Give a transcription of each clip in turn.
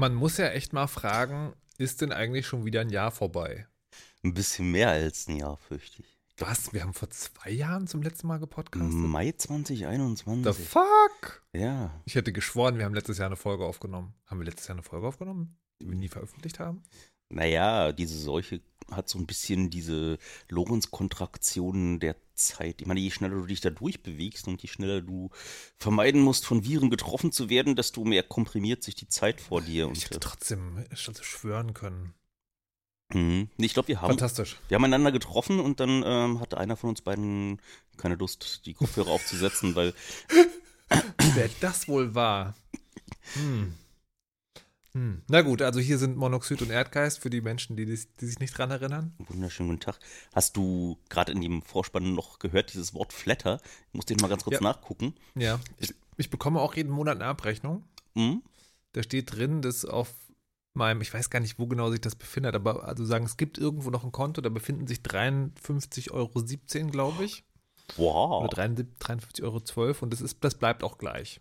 Man muss ja echt mal fragen, ist denn eigentlich schon wieder ein Jahr vorbei? Ein bisschen mehr als ein Jahr, fürchte ich. Was? Wir haben vor zwei Jahren zum letzten Mal gepodcastet? Mai 2021. The fuck? ja. Ich hätte geschworen, wir haben letztes Jahr eine Folge aufgenommen. Haben wir letztes Jahr eine Folge aufgenommen, die wir nie veröffentlicht haben? Naja, diese Seuche hat so ein bisschen diese Lorenz-Kontraktionen der Zeit. Ich meine, je schneller du dich da durchbewegst und je schneller du vermeiden musst, von Viren getroffen zu werden, desto mehr komprimiert sich die Zeit vor dir. Und, Ich hätte äh, trotzdem so schwören können. Mhm. Ich glaube, wir haben, Fantastisch. wir haben einander getroffen und dann ähm, hatte einer von uns beiden keine Lust, die Kopfhörer aufzusetzen, weil Wer das wohl war? Hm. Hm. Na gut, also hier sind Monoxid und Erdgeist für die Menschen, die, die, die sich nicht dran erinnern. Wunderschönen guten Tag. Hast du gerade in dem Vorspann noch gehört, dieses Wort Flatter? Ich muss den mal ganz kurz Ja. nachgucken. Ja. Ich, ich bekomme auch jeden Monat eine Abrechnung. Hm? Da steht drin, dass auf meinem, ich weiß gar nicht, wo genau sich das befindet, aber also sagen, es gibt irgendwo noch ein Konto, da befinden sich 53,17 Euro, glaube ich. Wow. Oder 53,12 Euro und das, ist, das bleibt auch gleich.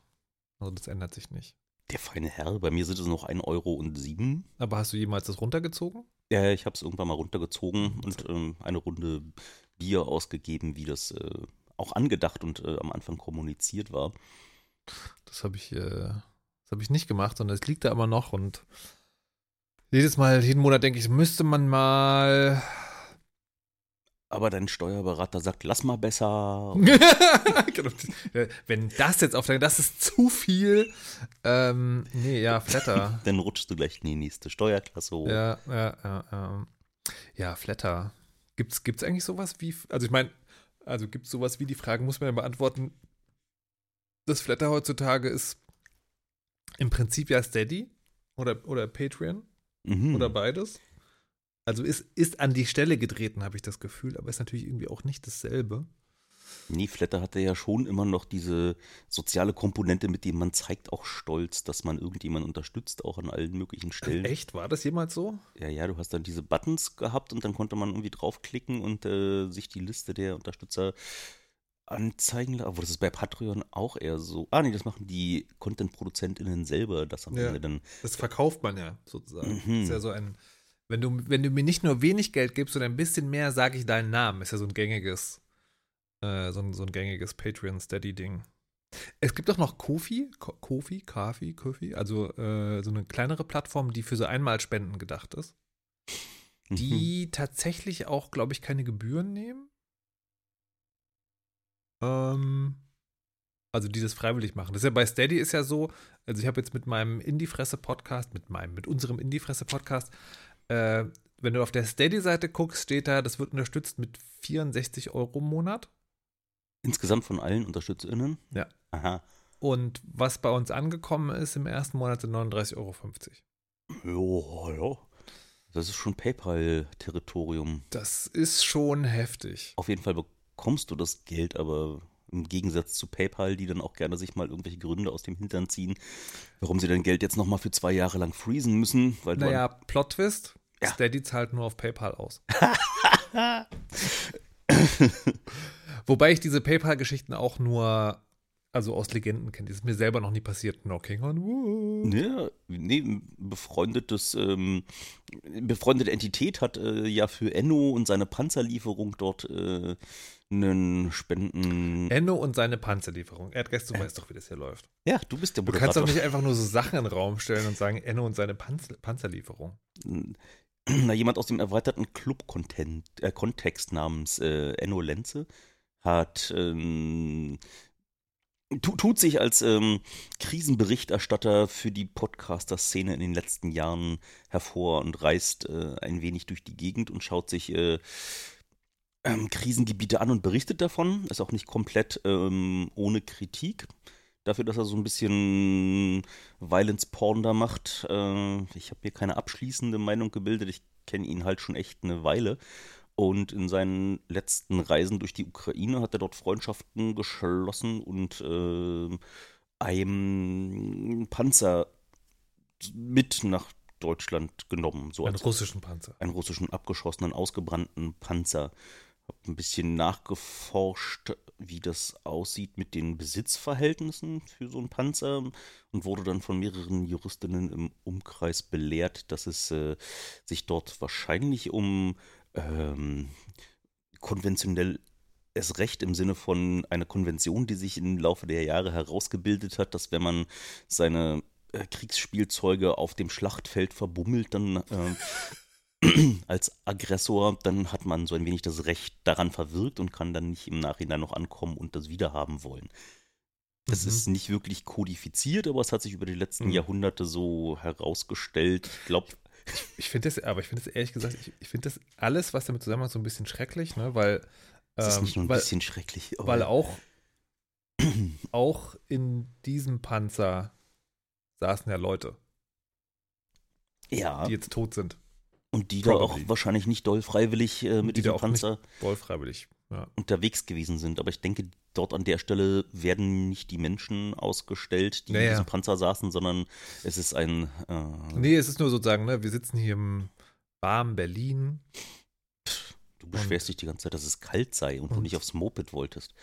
Also das ändert sich nicht. Der feine Herr, bei mir sind es noch 1 Euro und 7. Aber hast du jemals das runtergezogen? Ja, ich habe es irgendwann mal runtergezogen und ähm, eine Runde Bier ausgegeben, wie das äh, auch angedacht und äh, am Anfang kommuniziert war. Das habe ich, äh, das habe ich nicht gemacht, sondern es liegt da immer noch und jedes Mal, jeden Monat denke ich, müsste man mal. Aber dein Steuerberater sagt, lass mal besser. Genau. Ja, Wenn das jetzt auf der, das ist zu viel. Ähm, nee, ja, Flatter. Dann rutschst du gleich in die nächste Steuerklasse hoch. ja, ja, ja, ja. Ja, Flatter. Gibt's, gibt's eigentlich sowas wie, also ich meine, also gibt's sowas wie die Fragen, muss man ja beantworten. Das Flatter heutzutage ist im Prinzip ja Steady oder, oder Patreon. Mhm. oder beides. Also ist, ist an die Stelle getreten, habe ich das Gefühl, aber ist natürlich irgendwie auch nicht dasselbe. Nee, Flatter hatte ja schon immer noch diese soziale Komponente, mit dem man zeigt auch stolz, dass man irgendjemanden unterstützt, auch an allen möglichen Stellen. Echt? War das jemals so? Ja, ja, du hast dann diese Buttons gehabt und dann konnte man irgendwie draufklicken und äh, sich die Liste der Unterstützer anzeigen. Aber das ist bei Patreon auch eher so. Ah, nee, das machen die Content-ProduzentInnen selber, das am Ja. Ende dann. Das verkauft man ja sozusagen. Mhm. Ist ja so ein, wenn du, wenn du mir nicht nur wenig Geld gibst, sondern ein bisschen mehr, sage ich deinen Namen. Ist ja so ein gängiges, äh, so, ein, so ein gängiges Patreon-Steady-Ding. Es gibt auch noch Kofi, Ko- Kofi, Kafi, Kofi, also äh, so eine kleinere Plattform, die für so Einmalspenden gedacht ist. Mhm. die tatsächlich auch, glaube ich, keine Gebühren nehmen. Ähm, also die das freiwillig machen. Das ist ja bei Steady ist ja so, also ich habe jetzt mit meinem Indie-Fresse-Podcast, mit meinem, mit unserem Indie-Fresse-Podcast, äh, wenn du auf der Steady-Seite guckst, steht da, das wird unterstützt mit 64 Euro im Monat. Insgesamt von allen UnterstützerInnen? Ja. Aha. Und was bei uns angekommen ist im ersten Monat sind 39,50 Euro. Ja, ja. Das ist schon PayPal-Territorium. Das ist schon heftig. Auf jeden Fall bekommst du das Geld, aber im Gegensatz zu PayPal, die dann auch gerne sich mal irgendwelche Gründe aus dem Hintern ziehen, warum sie dein Geld jetzt nochmal für zwei Jahre lang freezen müssen. Weil Naja, Plot-Twist. Ja. Steady zahlt nur auf PayPal aus. Wobei ich diese PayPal-Geschichten auch nur, also aus Legenden kenne. Das ist mir selber noch nie passiert. Knocking on wood. Ja, nee, befreundetes, ähm, befreundete Entität hat äh, ja für Enno und seine Panzerlieferung dort äh, einen Spenden. Enno und seine Panzerlieferung. Erdgeist, du weißt doch, wie das hier läuft. ja, du bist der Du kannst doch nicht einfach nur so Sachen in den Raum stellen und sagen, Enno und seine Panzer Panzerlieferung. Na, jemand aus dem erweiterten Club-Kontext äh, namens äh, Enno Lenze hat ähm, tut sich als ähm, Krisenberichterstatter für die Podcaster-Szene in den letzten Jahren hervor und reist äh, ein wenig durch die Gegend und schaut sich äh, ähm, Krisengebiete an und berichtet davon. Ist auch nicht komplett ähm, ohne Kritik. Dafür, dass er so ein bisschen Violence Porn da macht. Äh, ich habe hier keine abschließende Meinung gebildet. Ich kenne ihn halt schon echt eine Weile. Und in seinen letzten Reisen durch die Ukraine hat er dort Freundschaften geschlossen und äh, einem Panzer mit nach Deutschland genommen. So Einen russischen Panzer. einen russischen abgeschossenen, ausgebrannten Panzer. Hab ein bisschen nachgeforscht, wie das aussieht mit den Besitzverhältnissen für so einen Panzer und wurde dann von mehreren Juristinnen im Umkreis belehrt, dass es äh, sich dort wahrscheinlich um ähm, konventionell es Recht im Sinne von einer Konvention, die sich im Laufe der Jahre herausgebildet hat, dass wenn man seine äh, Kriegsspielzeuge auf dem Schlachtfeld verbummelt, dann äh, als Aggressor, dann hat man so ein wenig das Recht daran verwirkt und kann dann nicht im Nachhinein noch ankommen und das wiederhaben wollen. Das Mhm. ist nicht wirklich kodifiziert, aber es hat sich über die letzten Mhm. Jahrhunderte so herausgestellt. Ich glaube, Ich finde das, aber ich finde das ehrlich gesagt, ich, ich finde das alles, was damit zusammenhängt, so ein bisschen schrecklich, ne? Weil, es ist ähm, nicht nur ein weil, bisschen schrecklich. aber- weil auch, auch in diesem Panzer saßen ja Leute, ja, die jetzt tot sind. Und die da auch probably. wahrscheinlich nicht doll freiwillig äh, mit Die diesem Panzer Voll freiwillig. Ja. unterwegs gewesen sind. Aber ich denke, dort an der Stelle werden nicht die Menschen ausgestellt, die Ja, in diesem Panzer saßen, sondern es ist ein. Äh, Nee, es ist nur sozusagen, ne, wir sitzen hier im warmen Berlin. Du beschwerst dich die ganze Zeit, dass es kalt sei und, du Und- nicht aufs Moped wolltest.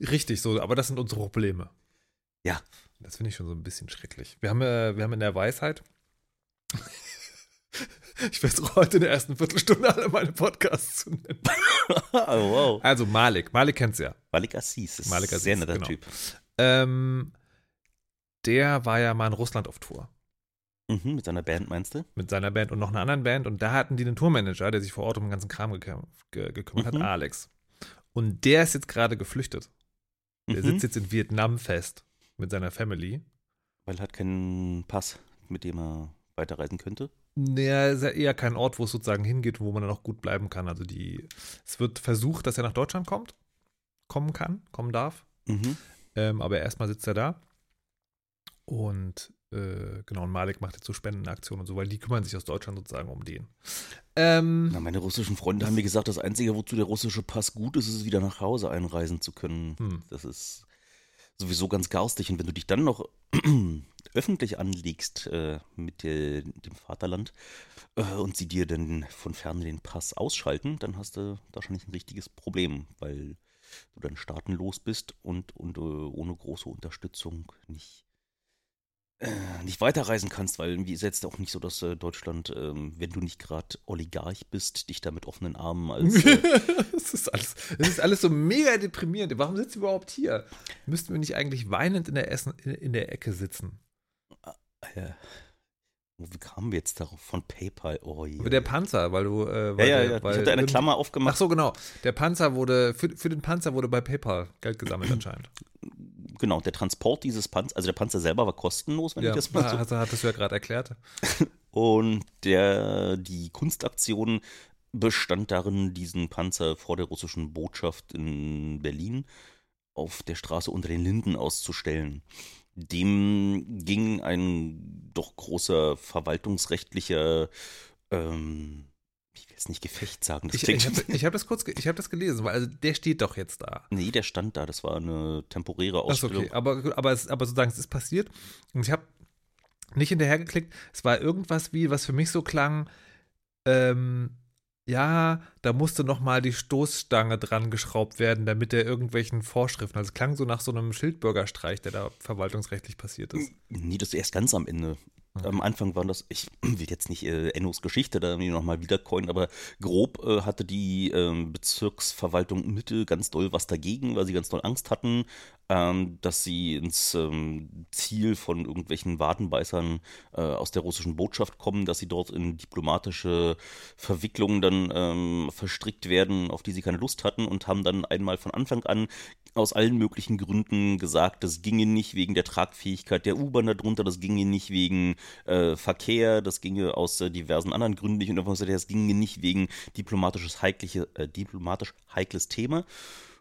Richtig so, aber das sind unsere Probleme. Ja. Das finde ich schon so ein bisschen schrecklich. Wir haben, äh, wir haben in der Weisheit. Ich versuche heute in der ersten Viertelstunde alle meine Podcasts zu nennen. oh, wow. Also Malik, Malik kennst du ja. Malik Assis ist Malik ein sehr netter genau. Typ. Ähm, der war ja mal in Russland auf Tour Mhm, mit seiner Band meinst du? mit seiner Band und noch einer anderen Band und da hatten die einen Tourmanager, der sich vor Ort um den ganzen Kram geküm ge gekümmert Mhm. hat, Alex. Und der ist jetzt gerade geflüchtet. Der Mhm, sitzt jetzt in Vietnam fest mit seiner Family. Weil er hat keinen Pass, mit dem er weiterreisen könnte. Naja, ist ja eher kein Ort, wo es sozusagen hingeht, wo man dann auch gut bleiben kann. Also die, es wird versucht, dass er nach Deutschland kommt, kommen kann, kommen darf. Mhm. Ähm, aber erstmal sitzt er da. Und äh, genau, und Malik macht jetzt so Spendenaktionen und so, weil die kümmern sich aus Deutschland sozusagen um den. Ähm, Na, meine russischen Freunde haben mir gesagt, das Einzige, wozu der russische Pass gut ist, ist, wieder nach Hause einreisen zu können. hm. Das ist sowieso ganz garstig. Und wenn du dich dann noch öffentlich anlegst äh, mit der, dem Vaterland äh, und sie dir dann von ferne den Pass ausschalten, dann hast du wahrscheinlich ein richtiges Problem, weil du dann staatenlos bist und, und äh, ohne große Unterstützung nicht nicht weiterreisen kannst, weil irgendwie ist jetzt auch nicht so, dass äh, Deutschland, ähm, wenn du nicht gerade Oligarch bist, dich da mit offenen Armen als äh, das, ist alles, das ist alles so mega deprimierend. Warum sitzen wir überhaupt hier? Müssten wir nicht eigentlich weinend in der, Essen, in, in der Ecke sitzen? äh, wie kamen wir jetzt darauf? Von PayPal? Oh je. Der Panzer, weil du. Äh, ja, weil ja, der, ja. Weil ich hatte eine Klammer Ach aufgemacht. so, genau. Der Panzer wurde, für, für den Panzer wurde bei PayPal Geld gesammelt anscheinend. Genau, der Transport dieses Panzers, also der Panzer selber war kostenlos, wenn Ja, ich das mal so. du- hattest du ja gerade erklärt. Und der, die Kunstaktion bestand darin, diesen Panzer vor der russischen Botschaft in Berlin auf der Straße unter den Linden auszustellen. Dem ging ein doch großer verwaltungsrechtlicher, ähm, es nicht Gefecht sagen, das Ich, ich habe hab das kurz, ich habe das gelesen, weil also der steht doch jetzt da. Nee, der stand da, das war eine temporäre Achso, Ausstellung. okay. Aber, aber, es, aber sozusagen, es ist passiert. Und ich habe nicht hinterhergeklickt. Es war irgendwas wie, was für mich so klang, ähm, ja, da musste noch mal die Stoßstange dran geschraubt werden, damit er irgendwelchen Vorschriften, also es klang so nach so einem Schildbürgerstreich, der da verwaltungsrechtlich passiert ist. Nee, das erst ganz am Ende. Okay. Am Anfang waren das, ich will jetzt nicht äh, Ennos Geschichte da nochmal wiedercoinen, aber grob äh, hatte die ähm, Bezirksverwaltung Mitte ganz doll was dagegen, weil sie ganz doll Angst hatten, ähm, dass sie ins ähm, Ziel von irgendwelchen Wadenbeißern äh, aus der russischen Botschaft kommen, dass sie dort in diplomatische Verwicklungen dann ähm, verstrickt werden, auf die sie keine Lust hatten und haben dann einmal von Anfang an aus allen möglichen Gründen gesagt, das ginge nicht wegen der Tragfähigkeit der U-Bahn darunter, das ginge nicht wegen äh, Verkehr, das ginge aus äh, diversen anderen Gründen nicht und einfach gesagt, das ginge nicht wegen diplomatisches heikliche, äh, diplomatisch heikles Thema.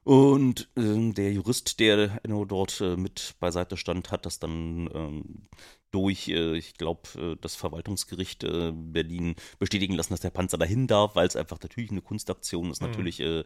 Und ähm, der Jurist, der dort äh, mit beiseite stand, hat das dann ähm, durch, äh, ich glaube, äh, das Verwaltungsgericht Berlin bestätigen lassen, dass der Panzer dahin darf, weil es einfach natürlich eine Kunstaktion ist, Mhm. natürlich äh,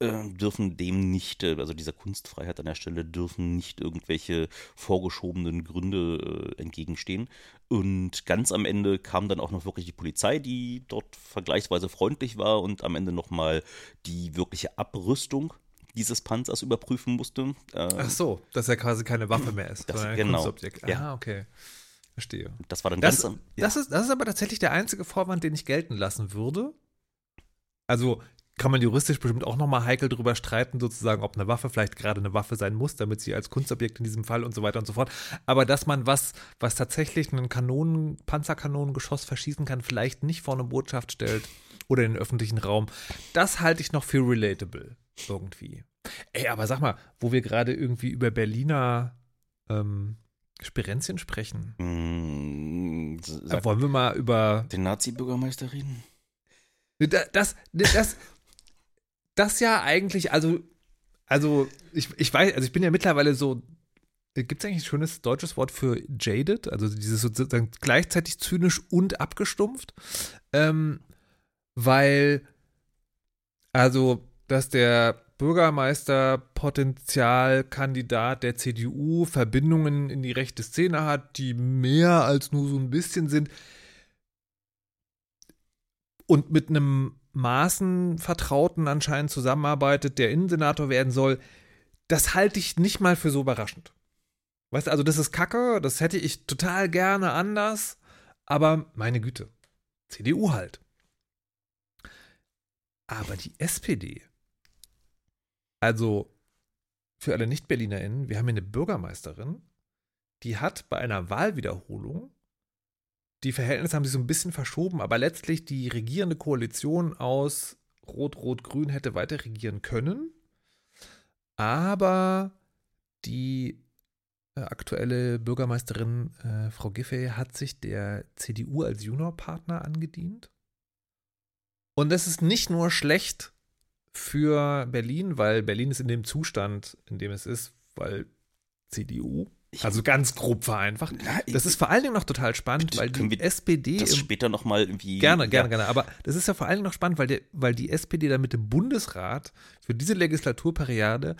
dürfen dem nicht, äh, also dieser Kunstfreiheit an der Stelle, dürfen nicht irgendwelche vorgeschobenen Gründe äh, entgegenstehen. Und ganz am Ende kam dann auch noch wirklich die Polizei, die dort vergleichsweise freundlich war und am Ende nochmal die wirkliche Abrüstung dieses Panzers überprüfen musste. Äh, Ach so, dass er quasi keine Waffe mehr ist, Das- sondern ein genau. Kunstobjekt. Ja. Ah, okay. Verstehe. das war dann Das, ganz am. das, ist, das ist aber tatsächlich der einzige Vorwand, den ich gelten lassen würde. Also kann man juristisch bestimmt auch nochmal heikel drüber streiten, sozusagen, ob eine Waffe vielleicht gerade eine Waffe sein muss, damit sie als Kunstobjekt in diesem Fall und so weiter und so fort. Aber dass man was, was tatsächlich einen Kanonen, Panzerkanonengeschoss verschießen kann, vielleicht nicht vor eine Botschaft stellt oder in den öffentlichen Raum, das halte ich noch für relatable irgendwie. Ey, aber sag mal, wo wir gerade irgendwie über Berliner ähm, Spirenzien sprechen, Mm, äh, sag wollen wir mal über den Nazi-Bürgermeister reden? Da- Das, das, das ja eigentlich, also, also ich, ich weiß, also ich bin ja mittlerweile so, gibt es eigentlich ein schönes deutsches Wort für jaded, also dieses sozusagen gleichzeitig zynisch und abgestumpft, ähm, weil, also, dass der Bürgermeister Potenzialkandidat der CDU Verbindungen in die rechte Szene hat, die mehr als nur so ein bisschen sind, und mit einem Maßenvertrauten anscheinend zusammenarbeitet, der Innensenator werden soll, das halte ich nicht mal für so überraschend. Weißt du, also das ist Kacke, das hätte ich total gerne anders, aber meine Güte, CDU halt. Aber die SPD, also für alle Nicht-BerlinerInnen, wir haben hier eine Bürgermeisterin, die hat bei einer Wahlwiederholung die Verhältnisse haben sich so ein bisschen verschoben, aber letztlich die regierende Koalition aus Rot-Rot-Grün hätte weiter regieren können. Aber die äh, aktuelle Bürgermeisterin äh, Frau Giffey hat sich der CDU als Juniorpartner angedient. Und das ist nicht nur schlecht für Berlin, weil Berlin ist in dem Zustand, in dem es ist, weil CDU, Ich- also ganz grob vereinfacht, Na, das ist vor allen Dingen noch total spannend, Bitte, weil die wir SPD das im, später nochmal irgendwie. gerne, gerne, ja, gerne. Aber das ist ja vor allen Dingen noch spannend, weil, der, weil die SPD dann mit dem Bundesrat für diese Legislaturperiode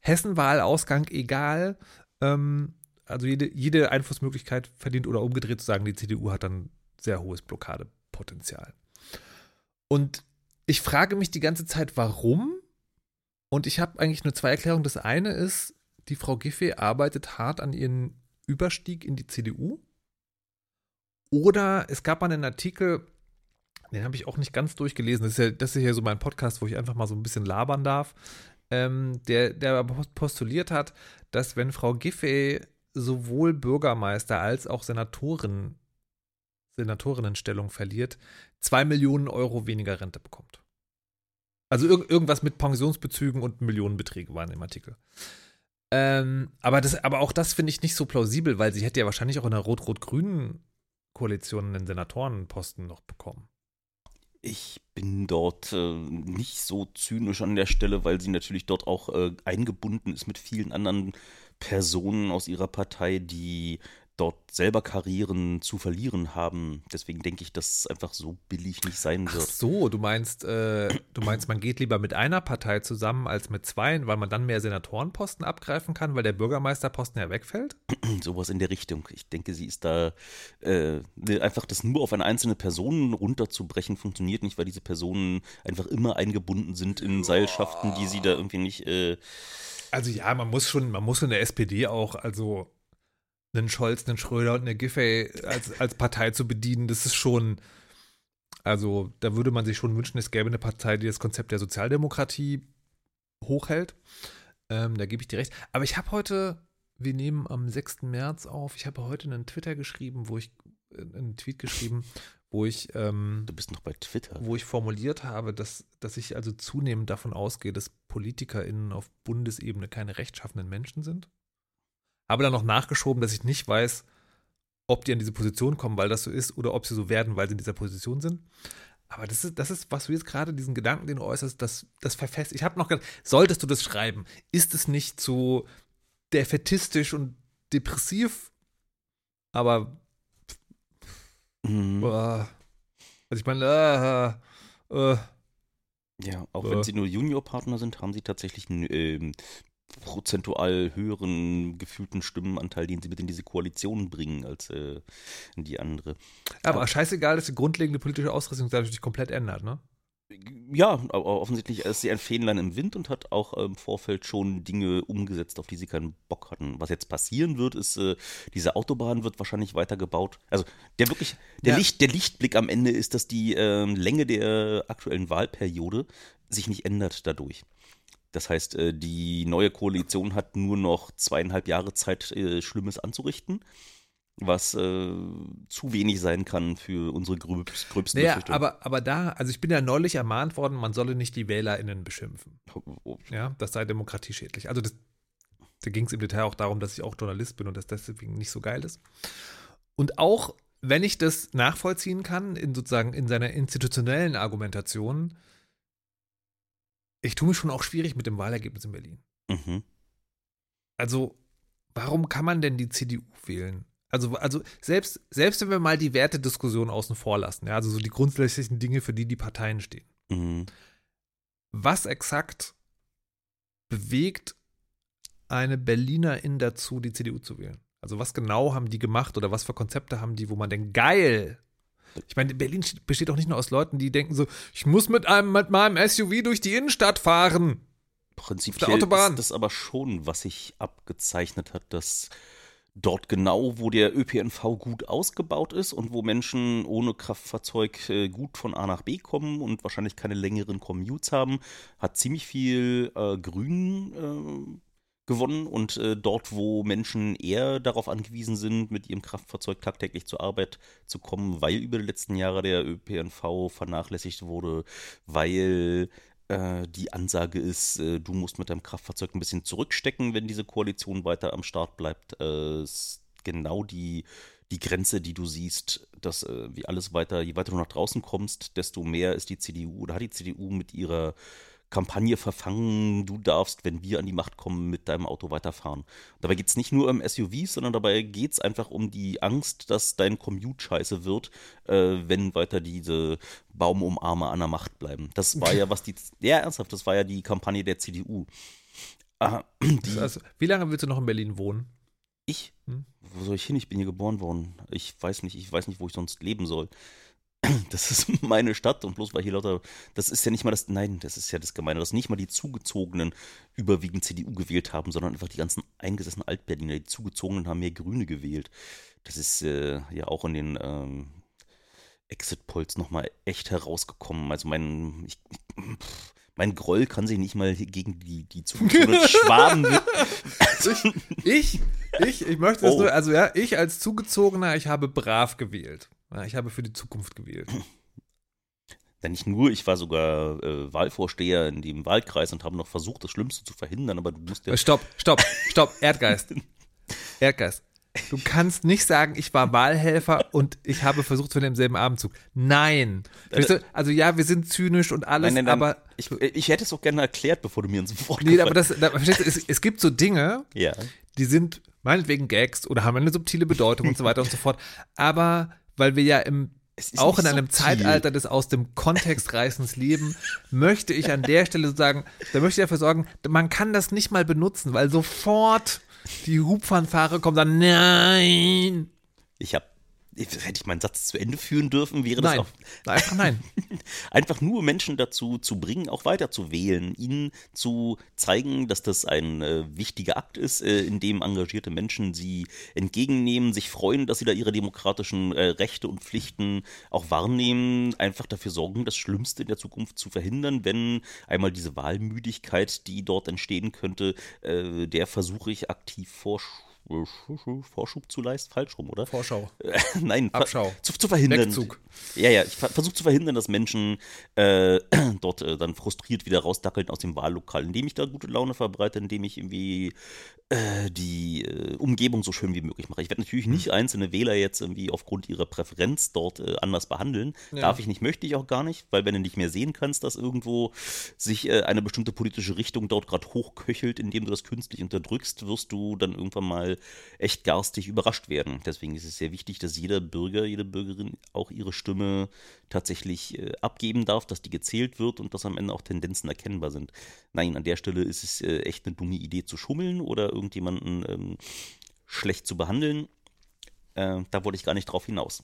Hessenwahlausgang egal, ähm, also jede, jede Einflussmöglichkeit verdient oder umgedreht zu sagen, die CDU hat dann sehr hohes Blockadepotenzial. Und ich frage mich die ganze Zeit, warum? Und ich habe eigentlich nur zwei Erklärungen. Das eine ist, die Frau Giffey arbeitet hart an ihren Überstieg in die CDU. Oder es gab mal einen Artikel, den habe ich auch nicht ganz durchgelesen. Das ist ja, das ist ja so mein Podcast, wo ich einfach mal so ein bisschen labern darf. Ähm, der, der postuliert hat, dass wenn Frau Giffey sowohl Bürgermeister als auch Senatorin, Senatorinnenstellung verliert, zwei Millionen Euro weniger Rente bekommt. Also irg irgendwas mit Pensionsbezügen und Millionenbeträge waren im Artikel. Ähm, aber, das, aber auch das finde ich nicht so plausibel, weil sie hätte ja wahrscheinlich auch in der rot-rot-grünen Koalition einen Senatorenposten noch bekommen. Ich bin dort äh, nicht so zynisch an der Stelle, weil sie natürlich dort auch äh, eingebunden ist mit vielen anderen Personen aus ihrer Partei, die dort selber Karrieren zu verlieren haben. Deswegen denke ich, dass es einfach so billig nicht sein Ach wird. so, du meinst, äh, du meinst, man geht lieber mit einer Partei zusammen als mit zweien, weil man dann mehr Senatorenposten abgreifen kann, weil der Bürgermeisterposten ja wegfällt? Sowas in der Richtung. Ich denke, sie ist da äh, einfach das nur auf eine einzelne Person runterzubrechen, funktioniert nicht, weil diese Personen einfach immer eingebunden sind in Seilschaften, die sie da irgendwie nicht. Äh, Also ja, man muss schon, man muss in der SPD auch, also einen Scholz, einen Schröder und eine Giffey als, als Partei zu bedienen, das ist schon, also da würde man sich schon wünschen, es gäbe eine Partei, die das Konzept der Sozialdemokratie hochhält. Ähm, da gebe ich dir recht. Aber ich habe heute, wir nehmen am 6. März auf, ich habe heute einen Twitter geschrieben, wo ich, äh, einen Tweet geschrieben, wo ich, ähm, du bist noch bei Twitter. wo ich formuliert habe, dass, dass ich also zunehmend davon ausgehe, dass PolitikerInnen auf Bundesebene keine rechtschaffenden Menschen sind. Habe dann noch nachgeschoben, dass ich nicht weiß, ob die an diese Position kommen, weil das so ist, oder ob sie so werden, weil sie in dieser Position sind. Aber das ist, das ist, was du jetzt gerade, diesen Gedanken, den du äußerst, das, das verfest. Ich habe noch gedacht, solltest du das schreiben? Ist es nicht so defetistisch und depressiv? Aber Mhm. Boah. Also ich meine, äh, äh, Ja, auch Äh. wenn sie nur Juniorpartner sind, haben sie tatsächlich einen ähm, prozentual höheren gefühlten Stimmenanteil, den sie mit in diese Koalition bringen, als äh, die andere. Aber scheißegal, dass die grundlegende politische Ausrichtung dadurch sich komplett ändert, ne? Ja, aber offensichtlich ist sie ein Fähnlein im Wind und hat auch im Vorfeld schon Dinge umgesetzt, auf die sie keinen Bock hatten. Was jetzt passieren wird, ist, äh, diese Autobahn wird wahrscheinlich weitergebaut. Also der wirklich, der, Ja. Licht, der Lichtblick am Ende ist, dass die ähm, Länge der aktuellen Wahlperiode sich nicht ändert dadurch. Das heißt, äh, die neue Koalition hat nur noch zweieinhalb Jahre Zeit, äh, Schlimmes anzurichten, was äh, zu wenig sein kann für unsere gröbst, gröbsten Naja, Befürchtungen. aber, aber da, also ich bin ja neulich ermahnt worden, man solle nicht die WählerInnen beschimpfen. Ja, das sei demokratieschädlich. Also das, da ging es im Detail auch darum, dass ich auch Journalist bin und das deswegen nicht so geil ist. Und auch wenn ich das nachvollziehen kann, in sozusagen in seiner institutionellen Argumentation, ich tue mich schon auch schwierig mit dem Wahlergebnis in Berlin. Mhm. Also, warum kann man denn die CDU wählen? Also, also selbst, selbst wenn wir mal die Wertediskussion außen vor lassen, ja, also so die grundsätzlichen Dinge, für die die Parteien stehen. Mhm. Was exakt bewegt eine Berlinerin dazu, die CDU zu wählen? Also was genau haben die gemacht oder was für Konzepte haben die, wo man denkt, geil. Ich meine, Berlin besteht auch nicht nur aus Leuten, die denken so, ich muss mit einem mit meinem SUV durch die Innenstadt fahren. Prinzipiell Autobahn. ist das aber schon, was sich abgezeichnet hat, dass dort genau, wo der ÖPNV gut ausgebaut ist und wo Menschen ohne Kraftfahrzeug äh, gut von A nach B kommen und wahrscheinlich keine längeren Commutes haben, hat ziemlich viel äh, Grün äh, gewonnen und äh, dort, wo Menschen eher darauf angewiesen sind, mit ihrem Kraftfahrzeug tagtäglich zur Arbeit zu kommen, weil über die letzten Jahre der ÖPNV vernachlässigt wurde, weil äh, die Ansage ist, äh, du musst mit deinem Kraftfahrzeug ein bisschen zurückstecken, wenn diese Koalition weiter am Start bleibt. Äh, ist genau die, die Grenze, die du siehst, dass äh, wie alles weiter, je weiter du nach draußen kommst, desto mehr ist die CDU oder hat die CDU mit ihrer Kampagne verfangen, du darfst, wenn wir an die Macht kommen, mit deinem Auto weiterfahren. Dabei geht es nicht nur um SUVs, sondern dabei geht es einfach um die Angst, dass dein Commute scheiße wird, äh, wenn weiter diese Baumumarme an der Macht bleiben. Das war ja, was die. Ja, ernsthaft, das war ja die Kampagne der CDU. Ah, die, Also, wie lange willst du noch in Berlin wohnen? ich? Hm? Wo soll ich hin? Ich bin hier geboren worden. Ich weiß nicht, ich weiß nicht, wo ich sonst leben soll. Das ist meine Stadt und bloß weil hier lauter, das ist ja nicht mal das, nein, das ist ja das Gemeine, dass nicht mal die Zugezogenen überwiegend CDU gewählt haben, sondern einfach die ganzen eingesessenen Altberliner, die Zugezogenen haben mehr Grüne gewählt. Das ist äh, ja auch in den ähm, Exit-Polls nochmal echt herausgekommen. Also mein, ich, pff, mein Groll kann sich nicht mal gegen die, die zugezogenen Schwaben Ich, ich, ich, ich möchte das Oh. nur, also ja, ich als Zugezogener, ich habe brav gewählt. Ja, ich habe für die Zukunft gewählt. Ja, nicht nur, ich war sogar äh, Wahlvorsteher in dem Wahlkreis und habe noch versucht, das Schlimmste zu verhindern, aber du musst ja. Äh, Stopp, stopp, stopp, Erdgeist. Erdgeist. Du kannst nicht sagen, ich war Wahlhelfer und ich habe versucht für den selben Abendzug. Nein. Du? Also ja, wir sind zynisch und alles, Nein, nein, nein. aber ich, ich hätte es auch gerne erklärt, bevor du mir ins Wort nee, aber das, da, verstehst du, es, es gibt so Dinge, Ja. die sind meinetwegen Gags oder haben eine subtile Bedeutung und so weiter und so fort. Aber weil wir ja im auch in nicht einem subtil. Zeitalter des aus dem Kontext reißens Leben, möchte ich an der Stelle sagen, da möchte ich dafür sorgen, man kann das nicht mal benutzen, weil sofort die Hubfanfare kommt dann, nein, Ich habe. Hätte ich meinen Satz zu Ende führen dürfen, wäre das nein, auch einfach nein. einfach nur Menschen dazu zu bringen, auch weiter zu wählen, ihnen zu zeigen, dass das ein äh, wichtiger Akt ist, äh, in dem engagierte Menschen sie entgegennehmen, sich freuen, dass sie da ihre demokratischen äh, Rechte und Pflichten auch wahrnehmen, einfach dafür sorgen, das Schlimmste in der Zukunft zu verhindern, wenn einmal diese Wahlmüdigkeit, die dort entstehen könnte, äh, der versuche ich aktiv Vorsch Vorschub zu leisten, falsch rum, oder? Vorschau, Nein, Abschau. Zu, zu verhindern. Wegzug. Ja, ja, ich ver versuche zu verhindern, dass Menschen äh, dort äh, dann frustriert wieder rausdackeln aus dem Wahllokal, indem ich da gute Laune verbreite, indem ich irgendwie äh, die äh, Umgebung so schön wie möglich mache. Ich werde natürlich nicht einzelne Wähler jetzt irgendwie aufgrund ihrer Präferenz dort äh, anders behandeln. Ja. Darf ich nicht, möchte ich auch gar nicht, weil wenn du nicht mehr sehen kannst, dass irgendwo sich äh, eine bestimmte politische Richtung dort gerade hochköchelt, indem du das künstlich unterdrückst, wirst du dann irgendwann mal echt garstig überrascht werden. Deswegen ist es sehr wichtig, dass jeder Bürger, jede Bürgerin auch ihre Stimme tatsächlich äh, abgeben darf, dass die gezählt wird und dass am Ende auch Tendenzen erkennbar sind. Nein, an der Stelle ist es äh, echt eine dumme Idee zu schummeln oder irgendjemanden ähm, schlecht zu behandeln. Äh, da wollte ich gar nicht drauf hinaus.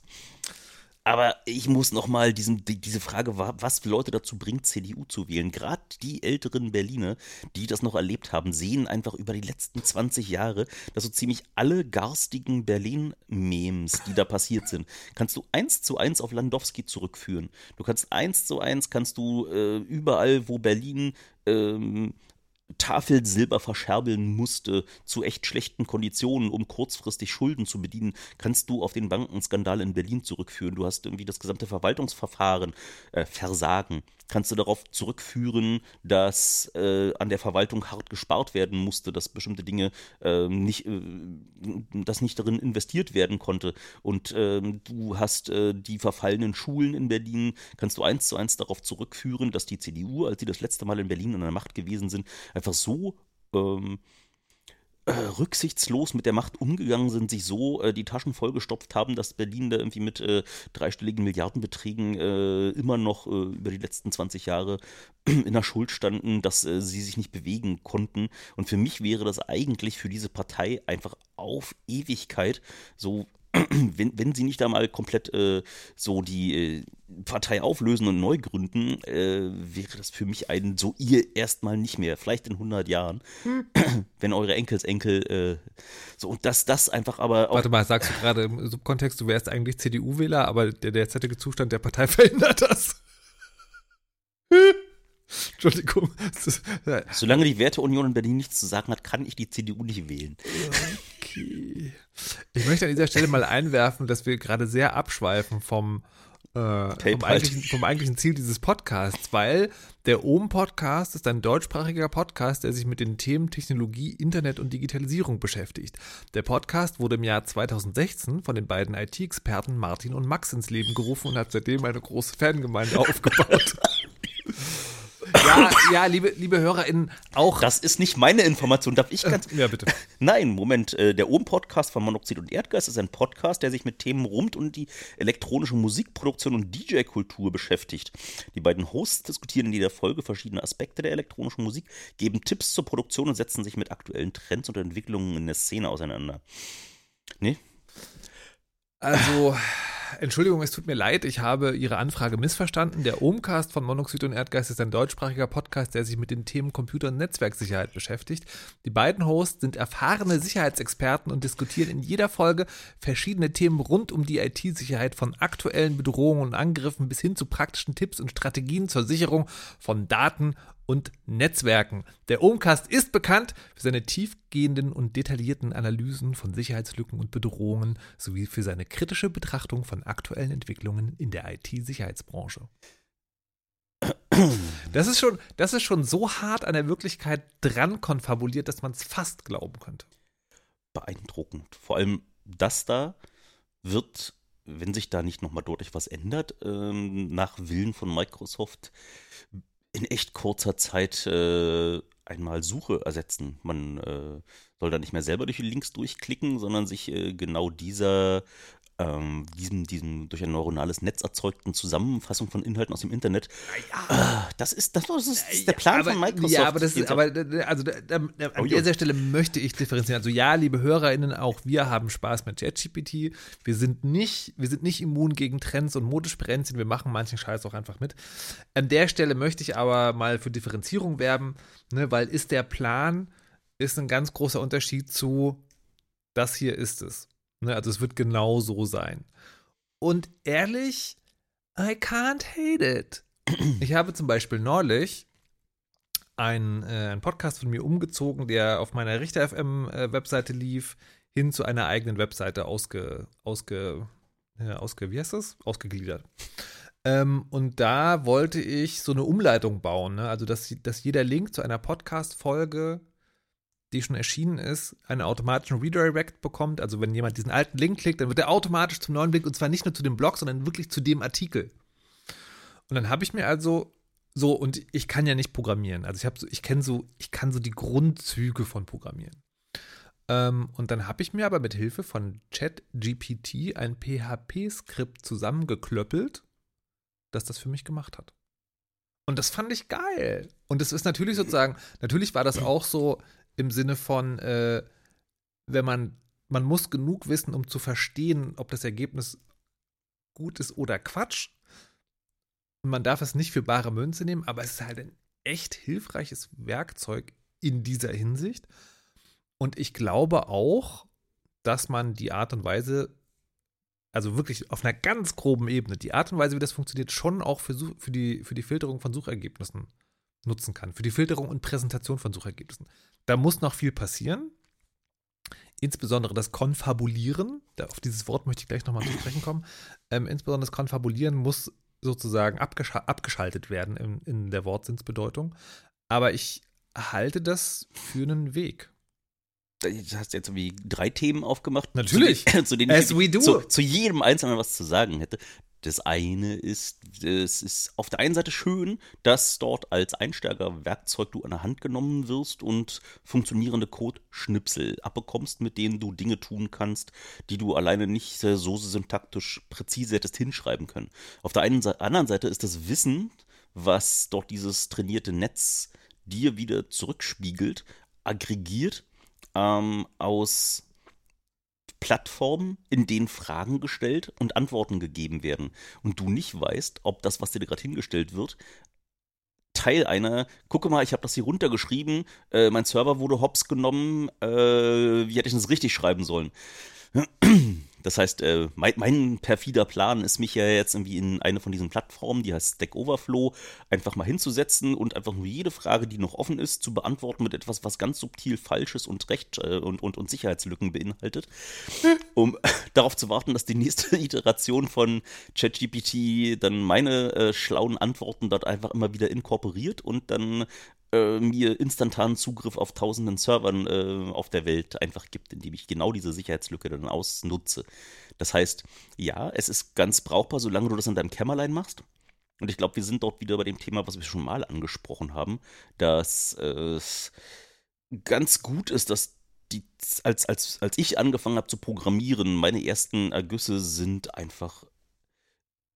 Aber ich muss nochmal die, diese Frage, was Leute dazu bringt, CDU zu wählen. Gerade die älteren Berliner, die das noch erlebt haben, sehen einfach über die letzten 20 Jahre, dass so ziemlich alle garstigen Berlin-Memes, die da passiert sind, kannst du eins zu eins auf Landowski zurückführen. Du kannst eins zu eins, kannst du äh, überall, wo Berlin ähm, Tafelsilber verscherbeln musste zu echt schlechten Konditionen, um kurzfristig Schulden zu bedienen, kannst du auf den Bankenskandal in Berlin zurückführen. Du hast irgendwie das gesamte Verwaltungsverfahren äh, versagen kannst du darauf zurückführen, dass äh, an der Verwaltung hart gespart werden musste, dass bestimmte Dinge äh, nicht, äh, dass nicht darin investiert werden konnte. Und ähm, du hast äh, die verfallenen Schulen in Berlin, kannst du eins zu eins darauf zurückführen, dass die CDU, als sie das letzte Mal in Berlin an der Macht gewesen sind, einfach so ähm, äh, rücksichtslos mit der Macht umgegangen sind, sich so äh, die Taschen vollgestopft haben, dass Berlin da irgendwie mit äh, dreistelligen Milliardenbeträgen äh, immer noch äh, über die letzten 20 Jahre in der Schuld standen, dass äh, sie sich nicht bewegen konnten. Und für mich wäre das eigentlich für diese Partei einfach auf Ewigkeit so wenn, wenn sie nicht einmal komplett äh, so die äh, Partei auflösen und neu gründen, äh, wäre das für mich ein so ihr erstmal nicht mehr, vielleicht in 100 Jahren, hm. wenn eure Enkelsenkel äh, so und dass das einfach aber Warte mal, sagst du gerade im Subkontext, du wärst eigentlich CDU-Wähler, aber der derzeitige Zustand der Partei verhindert das. Entschuldigung. Solange die Werteunion in Berlin nichts zu sagen hat, kann ich die CDU nicht wählen. Okay. Ich möchte an dieser Stelle mal einwerfen, dass wir gerade sehr abschweifen vom, äh, vom, eigentlichen, vom, eigentlichen, Ziel dieses Podcasts, weil der OM-Podcast ist ein deutschsprachiger Podcast, der sich mit den Themen Technologie, Internet und Digitalisierung beschäftigt. Der Podcast wurde im Jahr 2016 von den beiden IT-Experten Martin und Max ins Leben gerufen und hat seitdem eine große Fangemeinde aufgebaut. Ja, ja, liebe, liebe HörerInnen, auch. Das ist nicht meine Information, darf ich ganz. Äh, ja, bitte. Nein, Moment. Äh, der Ohm-Podcast von Monoxid und Erdgeist ist ein Podcast, der sich mit Themen rund um die elektronische Musikproduktion und DJ-Kultur beschäftigt. Die beiden Hosts diskutieren in jeder Folge verschiedene Aspekte der elektronischen Musik, geben Tipps zur Produktion und setzen sich mit aktuellen Trends und Entwicklungen in der Szene auseinander. Nee? Also. Entschuldigung, es tut mir leid, ich habe Ihre Anfrage missverstanden. Der Ohmcast von Monoxid und Erdgeist ist ein deutschsprachiger Podcast, der sich mit den Themen Computer- und Netzwerksicherheit beschäftigt. Die beiden Hosts sind erfahrene Sicherheitsexperten und diskutieren in jeder Folge verschiedene Themen rund um die IT-Sicherheit von aktuellen Bedrohungen und Angriffen bis hin zu praktischen Tipps und Strategien zur Sicherung von Daten und Netzwerken. Der Ohmcast ist bekannt für seine tiefgehenden und detaillierten Analysen von Sicherheitslücken und Bedrohungen sowie für seine kritische Betrachtung von aktuellen Entwicklungen in der IT-Sicherheitsbranche. Das ist, schon, das ist schon so hart an der Wirklichkeit dran konfabuliert, dass man es fast glauben könnte. Beeindruckend. Vor allem das da wird, wenn sich da nicht nochmal deutlich was ändert, ähm, nach Willen von Microsoft in echt kurzer Zeit äh, einmal Suche ersetzen. Man äh, soll da nicht mehr selber durch die Links durchklicken, sondern sich äh, genau dieser ähm, diesem, diesem durch ein neuronales Netz erzeugten Zusammenfassung von Inhalten aus dem Internet. Ja. Äh, das ist, das, das ist der Plan aber, von Microsoft. Ja, aber das ist, aber also da, da, da, an oh, dieser Stelle möchte ich differenzieren. Also ja, liebe HörerInnen, auch wir haben Spaß mit ChatGPT. Wir sind nicht, wir sind nicht immun gegen Trends und Modesperenzien. Wir machen manchen Scheiß auch einfach mit. An der Stelle möchte ich aber mal für Differenzierung werben, ne, weil ist der Plan, ist ein ganz großer Unterschied zu das hier ist es. Ne, also es wird genau so sein. Und ehrlich, I can't hate it. Ich habe zum Beispiel neulich einen, äh, einen Podcast von mir umgezogen, der auf meiner Richter FM äh, lief, hin zu einer eigenen Webseite ausge, ausge, äh, ausge wie heißt das? Ausgegliedert. Ähm, und da wollte ich so eine Umleitung bauen, ne? also dass, dass jeder Link zu einer Podcast-Folge die schon erschienen ist, einen automatischen Redirect bekommt. Also wenn jemand diesen alten Link klickt, dann wird er automatisch zum neuen Link und zwar nicht nur zu dem Blog, sondern wirklich zu dem Artikel. Und dann habe ich mir also so und ich kann ja nicht programmieren. Also ich habe so, ich kenne so, ich kann so die Grundzüge von Programmieren. Ähm, und dann habe ich mir aber mit Hilfe von ChatGPT ein PHP-Skript zusammengeklöppelt, das das für mich gemacht hat. Und das fand ich geil. Und es ist natürlich sozusagen, natürlich war das auch so im Sinne von, äh, wenn man, man muss genug wissen, um zu verstehen, ob das Ergebnis gut ist oder Quatsch. Und man darf es nicht für bare Münze nehmen, aber es ist halt ein echt hilfreiches Werkzeug in dieser Hinsicht. Und ich glaube auch, dass man die Art und Weise, also wirklich auf einer ganz groben Ebene, die Art und Weise, wie das funktioniert, schon auch für, für, die, für die Filterung von Suchergebnissen nutzen kann. Für die Filterung und Präsentation von Suchergebnissen. Da muss noch viel passieren. Insbesondere das Konfabulieren, da, auf dieses Wort möchte ich gleich nochmal zu sprechen kommen. Ähm, insbesondere das Konfabulieren muss sozusagen abgesch abgeschaltet werden in, in der Wortsinnsbedeutung. Aber ich halte das für einen Weg. Du hast jetzt irgendwie drei Themen aufgemacht. Natürlich. Zu, zu denen As ich we do. Zu, zu jedem Einzelnen was zu sagen hätte. Das eine ist, es ist auf der einen Seite schön, dass dort als Einsteigerwerkzeug du an der Hand genommen wirst und funktionierende Code-Schnipsel abbekommst, mit denen du Dinge tun kannst, die du alleine nicht äh, so syntaktisch präzise hättest hinschreiben können. Auf der einen, anderen Seite ist das Wissen, was dort dieses trainierte Netz dir wieder zurückspiegelt, aggregiert ähm, aus Plattformen, in denen Fragen gestellt und Antworten gegeben werden. Und du nicht weißt, ob das, was dir gerade hingestellt wird, Teil einer, gucke mal, ich habe das hier runtergeschrieben, äh, mein Server wurde hops genommen, äh, wie hätte ich das richtig schreiben sollen? Das heißt, äh, mein, mein perfider Plan ist, mich ja jetzt irgendwie in eine von diesen Plattformen, die heißt Stack Overflow, einfach mal hinzusetzen und einfach nur jede Frage, die noch offen ist, zu beantworten mit etwas, was ganz subtil Falsches und Recht äh, und, und, und Sicherheitslücken beinhaltet, um darauf zu warten, dass die nächste Iteration von ChatGPT dann meine äh, schlauen Antworten dort einfach immer wieder inkorporiert und dann äh, mir instantanen Zugriff auf tausenden Servern äh, auf der Welt einfach gibt, indem ich genau diese Sicherheitslücke dann ausnutze. Das heißt, ja, es ist ganz brauchbar, solange du das in deinem Kämmerlein machst. Und ich glaube, wir sind dort wieder bei dem Thema, was wir schon mal angesprochen haben, dass äh, es ganz gut ist, dass die, als, als, als ich angefangen habe zu programmieren, meine ersten Ergüsse sind einfach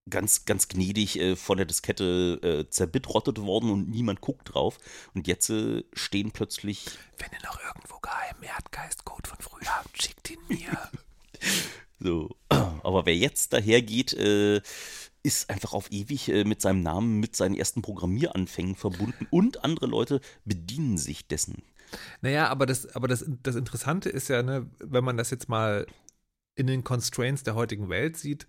ganz, ganz gnädig äh, von der Diskette äh, zerbittrottet worden und niemand guckt drauf. Und jetzt äh, stehen plötzlich Wenn ihr noch irgendwo geheimen Erdgeistcode von früher habt, schickt ihn mir. so. Aber wer jetzt dahergeht, äh, ist einfach auf ewig äh, mit seinem Namen, mit seinen ersten Programmieranfängen verbunden und andere Leute bedienen sich dessen. Naja, aber das, aber das, das Interessante ist ja, ne, wenn man das jetzt mal in den Constraints der heutigen Welt sieht,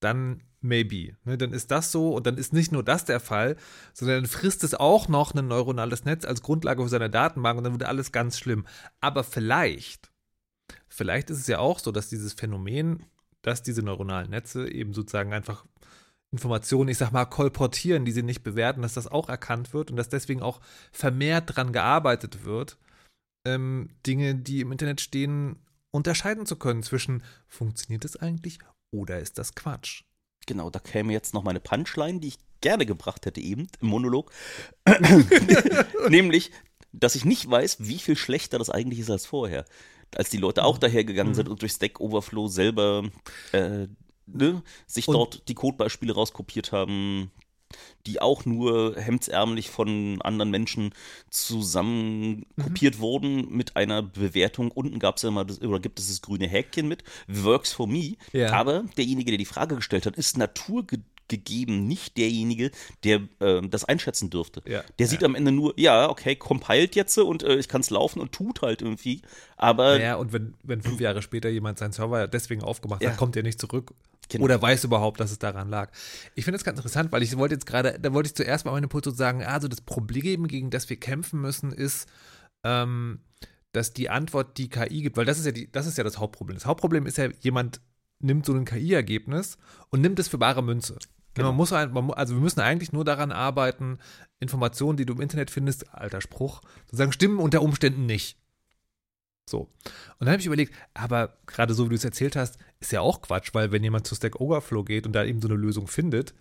dann maybe. Ne, dann ist das so und dann ist nicht nur das der Fall, sondern dann frisst es auch noch ein neuronales Netz als Grundlage für seine Datenbank und dann wird alles ganz schlimm. Aber vielleicht, vielleicht ist es ja auch so, dass dieses Phänomen, dass diese neuronalen Netze eben sozusagen einfach Informationen, ich sag mal, kolportieren, die sie nicht bewerten, dass das auch erkannt wird und dass deswegen auch vermehrt dran gearbeitet wird, ähm, Dinge, die im Internet stehen, unterscheiden zu können zwischen funktioniert das eigentlich oder ist das Quatsch? Genau, da käme jetzt noch meine Punchline, die ich gerne gebracht hätte eben im Monolog. Nämlich, dass ich nicht weiß, wie viel schlechter das eigentlich ist als vorher. Als die Leute auch dahergegangen sind und durch Stack Overflow selber äh, ne, sich Und- dort die Codebeispiele rauskopiert haben, die auch nur hemdsärmlich von anderen Menschen zusammen kopiert wurden mit einer Bewertung. Unten gab es ja immer das, oder gibt es das grüne Häkchen mit, works for me. Ja. Aber derjenige, der die Frage gestellt hat, ist naturgegeben nicht derjenige, der äh, das einschätzen dürfte. Ja. Der sieht am Ende nur, ja, okay, compiled jetzt und äh, ich kann es laufen und tut halt irgendwie. Aber Naja, und wenn, wenn fünf Jahre später jemand seinen Server deswegen aufgemacht Ja. hat, kommt er nicht zurück. Genau. Oder weiß überhaupt, dass es daran lag. Ich finde das ganz interessant, weil ich wollte jetzt gerade, da wollte ich zuerst mal meinen Impuls sagen, also das Problem, gegen das wir kämpfen müssen, ist, ähm, dass die Antwort die KI gibt, weil das ist ja die, das ist ja das Hauptproblem. Das Hauptproblem ist ja, jemand nimmt so ein KI-Ergebnis und nimmt es für bare Münze. Genau. Man muss man, also wir müssen eigentlich nur daran arbeiten, Informationen, die du im Internet findest, alter Spruch, sozusagen stimmen unter Umständen nicht. So. Und dann habe ich überlegt, aber gerade so wie du es erzählt hast, ist ja auch Quatsch, weil wenn jemand zu Stack Overflow geht und da eben so eine Lösung findet,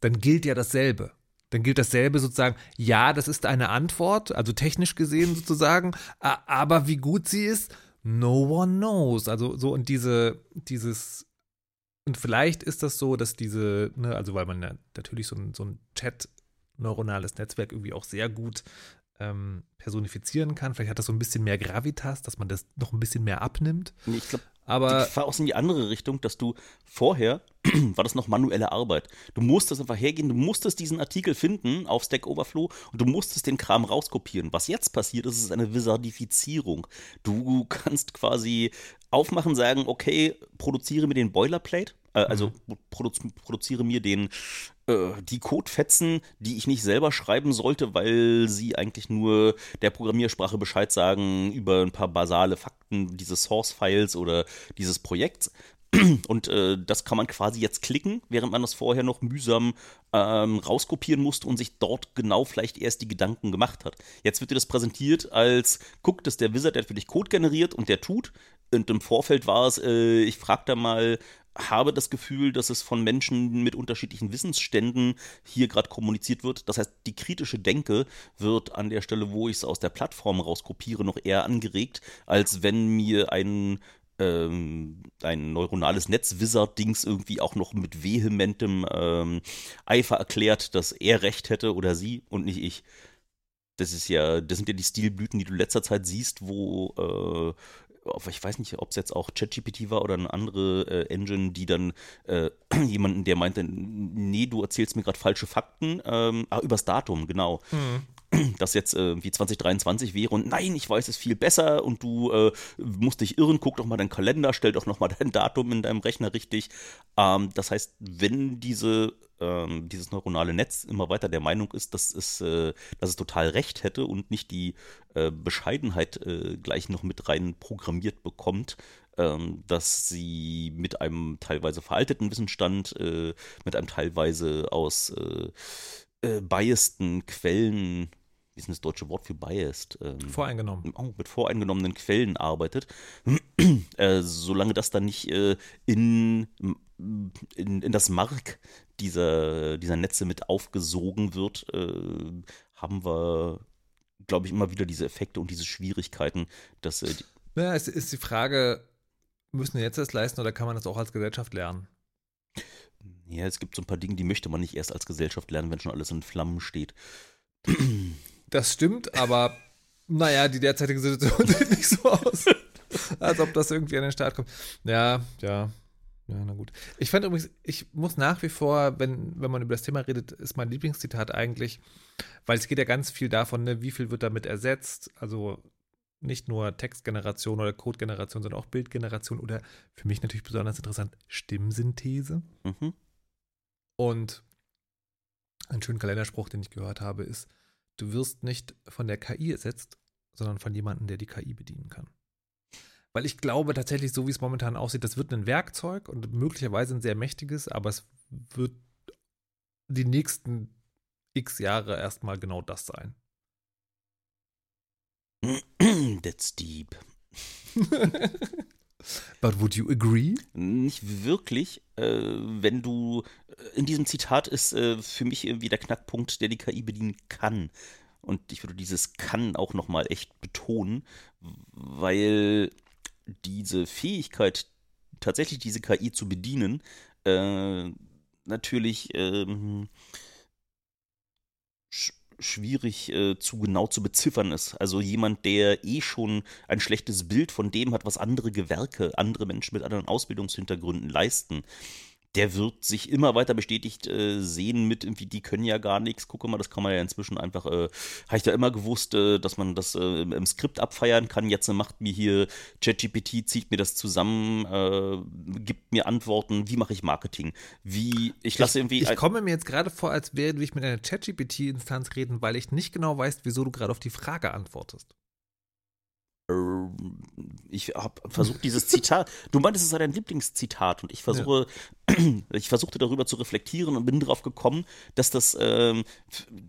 dann gilt ja dasselbe. Dann gilt dasselbe sozusagen, ja, das ist eine Antwort, also technisch gesehen sozusagen, aber wie gut sie ist, no one knows. Also so und diese, dieses, und vielleicht ist das so, dass diese, ne, also weil man ja natürlich so ein, so ein Chat, neuronales Netzwerk irgendwie auch sehr gut ähm, personifizieren kann. Vielleicht hat das so ein bisschen mehr Gravitas, dass man das noch ein bisschen mehr abnimmt. Nee, ich glaube, Aber die Gefahr auch in die andere Richtung, dass du vorher war das noch manuelle Arbeit. Du musstest einfach hergehen, du musstest diesen Artikel finden auf Stack Overflow und du musstest den Kram rauskopieren. Was jetzt passiert, ist, ist eine Wizardifizierung. Du kannst quasi aufmachen, sagen, okay, produziere mir den Boilerplate, also produ produziere mir den äh, die Codefetzen, die ich nicht selber schreiben sollte, weil sie eigentlich nur der Programmiersprache Bescheid sagen über ein paar basale Fakten dieses Source-Files oder dieses Projekts. Und äh, das kann man quasi jetzt klicken, während man das vorher noch mühsam ähm, rauskopieren musste und sich dort genau vielleicht erst die Gedanken gemacht hat. Jetzt wird dir das präsentiert als, guck, dass der Wizard, der für dich Code generiert und der tut. Und im Vorfeld war es, äh, ich frag da mal, habe das Gefühl, dass es von Menschen mit unterschiedlichen Wissensständen hier gerade kommuniziert wird. Das heißt, die kritische Denke wird an der Stelle, wo ich es aus der Plattform rauskopiere, noch eher angeregt, als wenn mir ein ähm, ein neuronales Netz-Wizard-Dings irgendwie auch noch mit vehementem ähm, Eifer erklärt, dass er recht hätte oder sie und nicht ich. Das ist ja, das sind ja die Stilblüten, die du in letzter Zeit siehst, wo äh, ich weiß nicht, ob es jetzt auch ChatGPT war oder eine andere äh, Engine, die dann äh, jemanden, der meinte, nee, du erzählst mir gerade falsche Fakten, ähm, ah, übers Datum, genau. Mhm das jetzt äh, wie 2023 wäre und nein, ich weiß es viel besser und du äh, musst dich irren, guck doch mal deinen Kalender, stell doch noch mal dein Datum in deinem Rechner richtig. Ähm, das heißt, wenn diese ähm, dieses neuronale Netz immer weiter der Meinung ist, dass es, äh, dass es total recht hätte und nicht die äh, Bescheidenheit äh, gleich noch mit rein programmiert bekommt, ähm, dass sie mit einem teilweise veralteten Wissensstand, äh, mit einem teilweise aus äh, biasten Quellen wie ist denn das deutsche Wort für biased? Ähm, voreingenommen. Oh, mit voreingenommenen Quellen arbeitet. äh, solange das dann nicht äh, in, in, in das Mark dieser, dieser Netze mit aufgesogen wird, äh, haben wir, glaube ich, immer wieder diese Effekte und diese Schwierigkeiten, dass. Äh, ja, es ist die Frage, müssen wir jetzt das leisten oder kann man das auch als Gesellschaft lernen? Ja, es gibt so ein paar Dinge, die möchte man nicht erst als Gesellschaft lernen, wenn schon alles in Flammen steht. Das stimmt, aber naja, die derzeitige Situation sieht nicht so aus, als ob das irgendwie an den Start kommt. Ja, ja. Ja, na gut. Ich fand übrigens, ich muss nach wie vor, wenn, wenn man über das Thema redet, ist mein Lieblingszitat eigentlich, weil es geht ja ganz viel davon, ne, wie viel wird damit ersetzt. Also nicht nur Textgeneration oder Codegeneration, sondern auch Bildgeneration oder für mich natürlich besonders interessant, Stimmsynthese. Mhm. Und ein schöner Kalenderspruch, den ich gehört habe, ist, du wirst nicht von der KI ersetzt, sondern von jemandem, der die KI bedienen kann. Weil ich glaube tatsächlich, so wie es momentan aussieht, das wird ein Werkzeug und möglicherweise ein sehr mächtiges, aber es wird die nächsten x Jahre erstmal genau das sein. That's deep. But would you agree? Nicht wirklich. Äh, wenn du äh, in diesem Zitat ist äh, für mich irgendwie der Knackpunkt, der die KI bedienen kann. Und ich würde dieses kann auch nochmal echt betonen, weil diese Fähigkeit, tatsächlich diese KI zu bedienen, äh, natürlich ähm, schwierig äh, zu genau zu beziffern ist. Also jemand, der eh schon ein schlechtes Bild von dem hat, was andere Gewerke, andere Menschen mit anderen Ausbildungshintergründen leisten, der wird sich immer weiter bestätigt äh, sehen mit irgendwie, die können ja gar nichts. Gucke mal, das kann man ja inzwischen einfach, äh, habe ich da immer gewusst, äh, dass man das äh, im Skript abfeiern kann. Jetzt macht mir hier ChatGPT, zieht mir das zusammen, äh, gibt mir Antworten, wie mache ich Marketing? Wie, ich lasse irgendwie. Ich, ich komme mir jetzt gerade vor, als würde ich mit einer ChatGPT-Instanz reden, weil ich nicht genau weiß, wieso du gerade auf die Frage antwortest. Ich habe versucht, dieses Zitat, du meintest, es sei dein Lieblingszitat und ich versuche, ja. ich versuchte darüber zu reflektieren und bin darauf gekommen, dass das, ähm,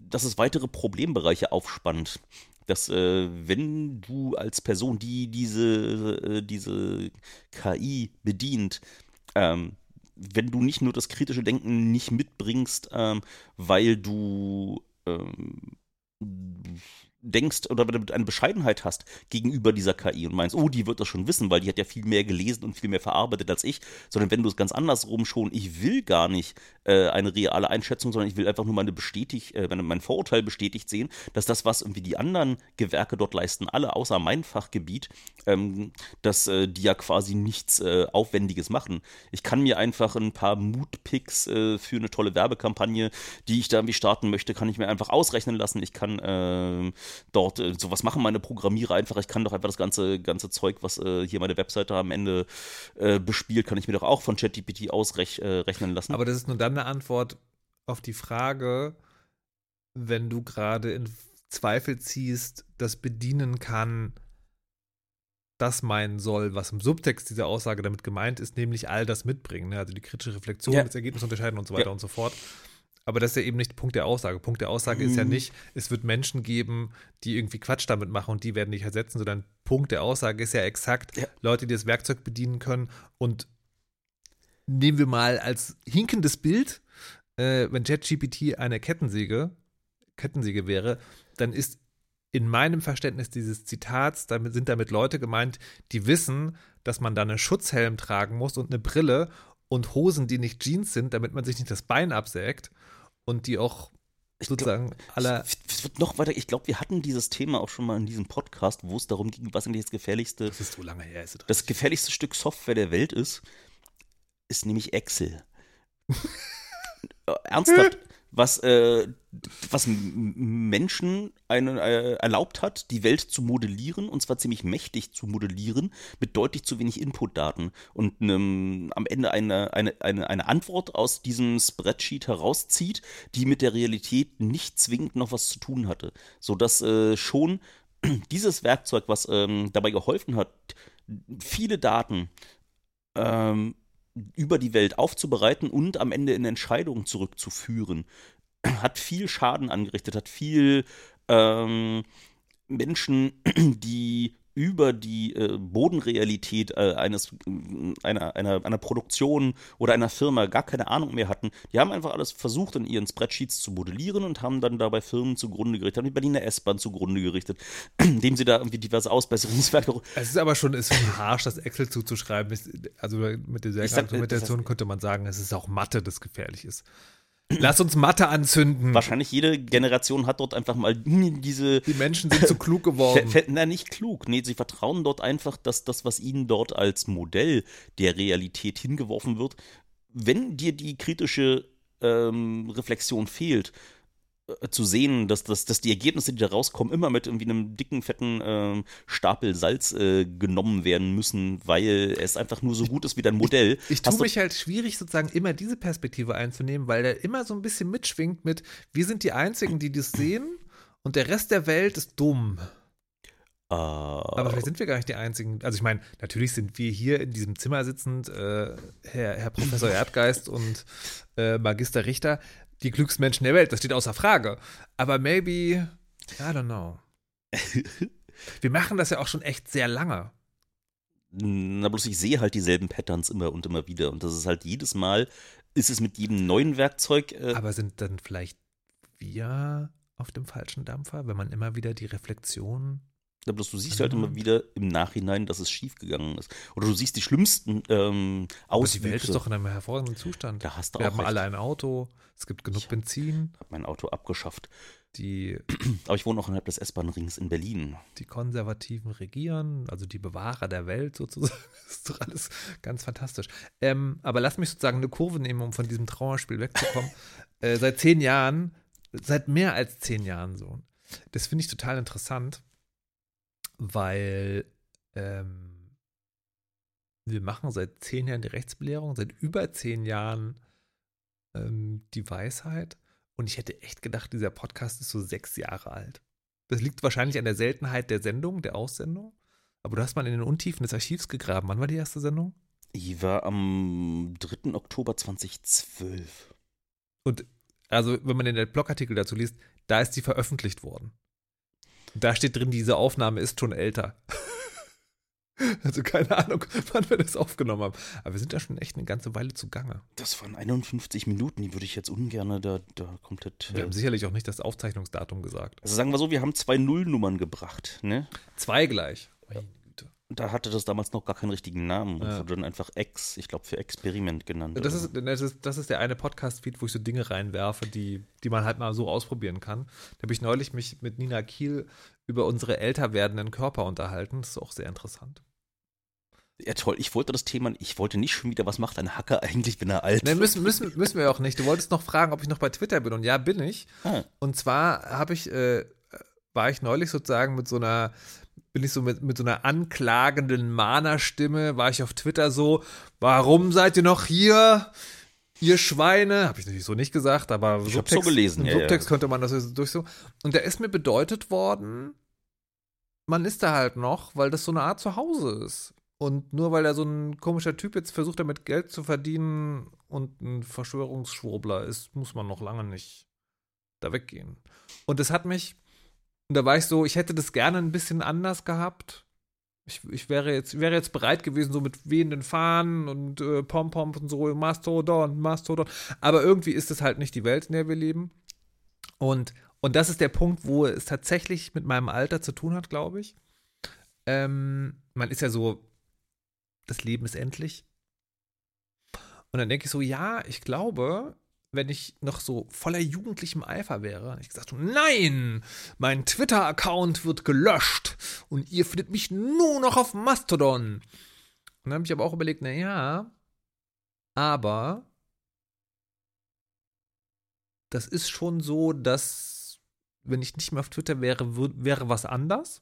dass es weitere Problembereiche aufspannt. Dass, äh, wenn du als Person, die diese, äh, diese KI bedient, ähm, wenn du nicht nur das kritische Denken nicht mitbringst, ähm, weil du ähm, denkst oder wenn du eine Bescheidenheit hast gegenüber dieser KI und meinst, oh, die wird das schon wissen, weil die hat ja viel mehr gelesen und viel mehr verarbeitet als ich, sondern wenn du es ganz andersrum schon, ich will gar nicht äh, eine reale Einschätzung, sondern ich will einfach nur meine bestätigt, äh, mein Vorurteil bestätigt sehen, dass das, was irgendwie die anderen Gewerke dort leisten, alle außer mein Fachgebiet, ähm, dass äh, die ja quasi nichts äh, Aufwendiges machen. Ich kann mir einfach ein paar Moodpicks äh, für eine tolle Werbekampagne, die ich da irgendwie starten möchte, kann ich mir einfach ausrechnen lassen. Ich kann ähm, dort äh, sowas machen meine Programmierer einfach. Ich kann doch einfach das ganze, ganze Zeug, was äh, hier meine Webseite am Ende äh, bespielt, kann ich mir doch auch von ChatGPT ausrechnen äh, lassen. Aber das ist nur dann eine Antwort auf die Frage, wenn du gerade in Zweifel ziehst, das bedienen kann, das meinen soll, was im Subtext dieser Aussage damit gemeint ist, nämlich all das mitbringen. Ne? Also die kritische Reflexion, Ja. das Ergebnis unterscheiden und so weiter Ja. und so fort. Aber das ist ja eben nicht Punkt der Aussage. Punkt der Aussage ist ja Mhm. nicht, es wird Menschen geben, die irgendwie Quatsch damit machen und die werden dich ersetzen, sondern Punkt der Aussage ist ja exakt Ja. Leute, die das Werkzeug bedienen können. Und nehmen wir mal als hinkendes Bild, äh, wenn ChatGPT eine Kettensäge, Kettensäge wäre, dann ist in meinem Verständnis dieses Zitats, damit sind damit Leute gemeint, die wissen, dass man da einen Schutzhelm tragen muss und eine Brille und Hosen, die nicht Jeans sind, damit man sich nicht das Bein absägt und die auch Ich sozusagen aller. Es es wird noch weiter. Ich glaube, wir hatten dieses Thema auch schon mal in diesem Podcast, wo es darum ging, was eigentlich das gefährlichste, Das ist so lange her, ist es das gefährlichste Stück Software der Welt ist, ist nämlich Excel. Ernsthaft, was, äh, was Menschen eine, äh, erlaubt hat, die Welt zu modellieren, und zwar ziemlich mächtig zu modellieren, mit deutlich zu wenig Inputdaten und einem, am Ende eine, eine, eine, eine Antwort aus diesem Spreadsheet herauszieht, die mit der Realität nicht zwingend noch was zu tun hatte. Sodass äh, schon dieses Werkzeug, was ähm, dabei geholfen hat, viele Daten ähm, über die Welt aufzubereiten und am Ende in Entscheidungen zurückzuführen, hat viel Schaden angerichtet, hat viel ähm, Menschen, die über die äh, Bodenrealität äh, eines, äh, einer, einer, einer Produktion oder einer Firma gar keine Ahnung mehr hatten. Die haben einfach alles versucht, in ihren Spreadsheets zu modellieren und haben dann dabei Firmen zugrunde gerichtet, haben die Berliner S-Bahn zugrunde gerichtet, indem sie da irgendwie diverse Ausbesserungswerke Es ist aber schon, ist schon harsch, das Excel zuzuschreiben. Also mit dieser Argumentation könnte man sagen, es ist auch Mathe, das gefährlich ist. Lass uns Mathe anzünden. Wahrscheinlich jede Generation hat dort einfach mal diese. Die Menschen sind zu klug geworden. Na, nicht klug. Nee, sie vertrauen dort einfach, dass das, was ihnen dort als Modell der Realität hingeworfen wird, wenn dir die kritische ähm, Reflexion fehlt, zu sehen, dass, dass, dass die Ergebnisse, die da rauskommen, immer mit irgendwie einem dicken, fetten ähm, Stapel Salz äh, genommen werden müssen, weil es einfach nur so gut ist wie dein Modell. Ich Hast tue du- mich halt schwierig, sozusagen immer diese Perspektive einzunehmen, weil der immer so ein bisschen mitschwingt mit, wir sind die Einzigen, die das sehen und der Rest der Welt ist dumm. Äh, Aber vielleicht sind wir gar nicht die Einzigen. Also ich meine, natürlich sind wir hier in diesem Zimmer sitzend, äh, Herr, Herr Professor Erdgeist und äh, Magister Richter, die klügsten Menschen der Welt. Das steht außer Frage. Aber maybe, I don't know. Wir machen das ja auch schon echt sehr lange. Na, bloß ich sehe halt dieselben Patterns immer und immer wieder. Und das ist halt jedes Mal, ist es mit jedem neuen Werkzeug. Äh, Aber sind dann vielleicht wir auf dem falschen Dampfer, wenn man immer wieder die Reflexion. Na, bloß du siehst halt immer wieder im Nachhinein, dass es schiefgegangen ist. Oder du siehst die schlimmsten ähm, Auswüchse. die Welt ist doch in einem hervorragenden Zustand. Da hast du Wir auch haben recht. alle ein Auto, es gibt genug Ja. Benzin, Ich habe mein Auto abgeschafft. die, Aber ich wohne auch innerhalb des S-Bahn-Rings in Berlin. die Konservativen regieren, also die Bewahrer der Welt sozusagen. Das ist doch alles ganz fantastisch. Ähm, aber lass mich sozusagen eine Kurve nehmen, um von diesem Trauerspiel wegzukommen. äh, seit zehn Jahren, seit mehr als zehn Jahren so. Das finde ich total interessant, weil ähm, wir machen seit zehn Jahren die Rechtsbelehrung, seit über zehn Jahren ähm, die Weisheit. Und ich hätte echt gedacht, dieser Podcast ist so sechs Jahre alt. Das liegt wahrscheinlich an der Seltenheit der Sendung, der Aussendung. Aber du hast mal in den Untiefen des Archivs gegraben. Wann war die erste Sendung? Ich war am 3. Oktober 2012. Und also, wenn man den Blogartikel dazu liest, da ist die veröffentlicht worden. Da steht drin, diese Aufnahme ist schon älter. Also keine Ahnung, wann wir das aufgenommen haben. Aber wir sind da schon echt eine ganze Weile zugange. Das waren 51 Minuten, die würde ich jetzt ungern da, da komplett. Wir äh, haben sicherlich auch nicht das Aufzeichnungsdatum gesagt. Also sagen wir so, wir haben zwei Nullnummern gebracht, ne? Zwei gleich. Güte. Da hatte das damals noch gar keinen richtigen Namen und Ja. wurde dann einfach X, ich glaube für Experiment genannt. Das ist, das, ist, das ist der eine Podcast-Feed, wo ich so Dinge reinwerfe, die, die man halt mal so ausprobieren kann. Da habe ich neulich mich mit Nina Kiel über unsere älter werdenden Körper unterhalten. Das ist auch sehr interessant. Ja, toll. Ich wollte das Thema, ich wollte nicht schon wieder, was macht ein Hacker eigentlich, wenn er alt Ne, wird? müssen, müssen, müssen wir auch nicht. Du wolltest noch fragen, ob ich noch bei Twitter bin. Und ja, bin ich. Ah, Und zwar habe ich, äh, war ich neulich sozusagen mit so einer, bin ich so mit, mit so einer anklagenden Mahnerstimme, war ich auf Twitter so, warum seid ihr noch hier? Ihr Schweine, habe ich natürlich so nicht gesagt, aber Ich hab's so gelesen, im ja, ja. Subtext könnte man das durch so. Und da ist mir bedeutet worden, man ist da halt noch, weil das so eine Art Zuhause ist. Und nur weil er so ein komischer Typ jetzt versucht, damit Geld zu verdienen und ein Verschwörungsschwurbler ist, muss man noch lange nicht da weggehen. Und das hat mich, und da war ich so, ich hätte das gerne ein bisschen anders gehabt. Ich, ich wäre jetzt, wäre jetzt bereit gewesen, so mit wehenden Fahnen und äh, Pom-Poms und so, Mastodon, Mastodon. Aber irgendwie ist es halt nicht die Welt, in der wir leben. Und, und das ist der Punkt, wo es tatsächlich mit meinem Alter zu tun hat, glaube ich. Ähm, man ist ja so, das Leben ist endlich. Und dann denke ich so, ja, ich glaube, wenn ich noch so voller jugendlichem Eifer wäre, ich gesagt nein, mein Twitter-Account wird gelöscht und ihr findet mich nur noch auf Mastodon. Und dann habe ich aber auch überlegt, na ja, aber das ist schon so, dass wenn ich nicht mehr auf Twitter wäre, wäre was anders.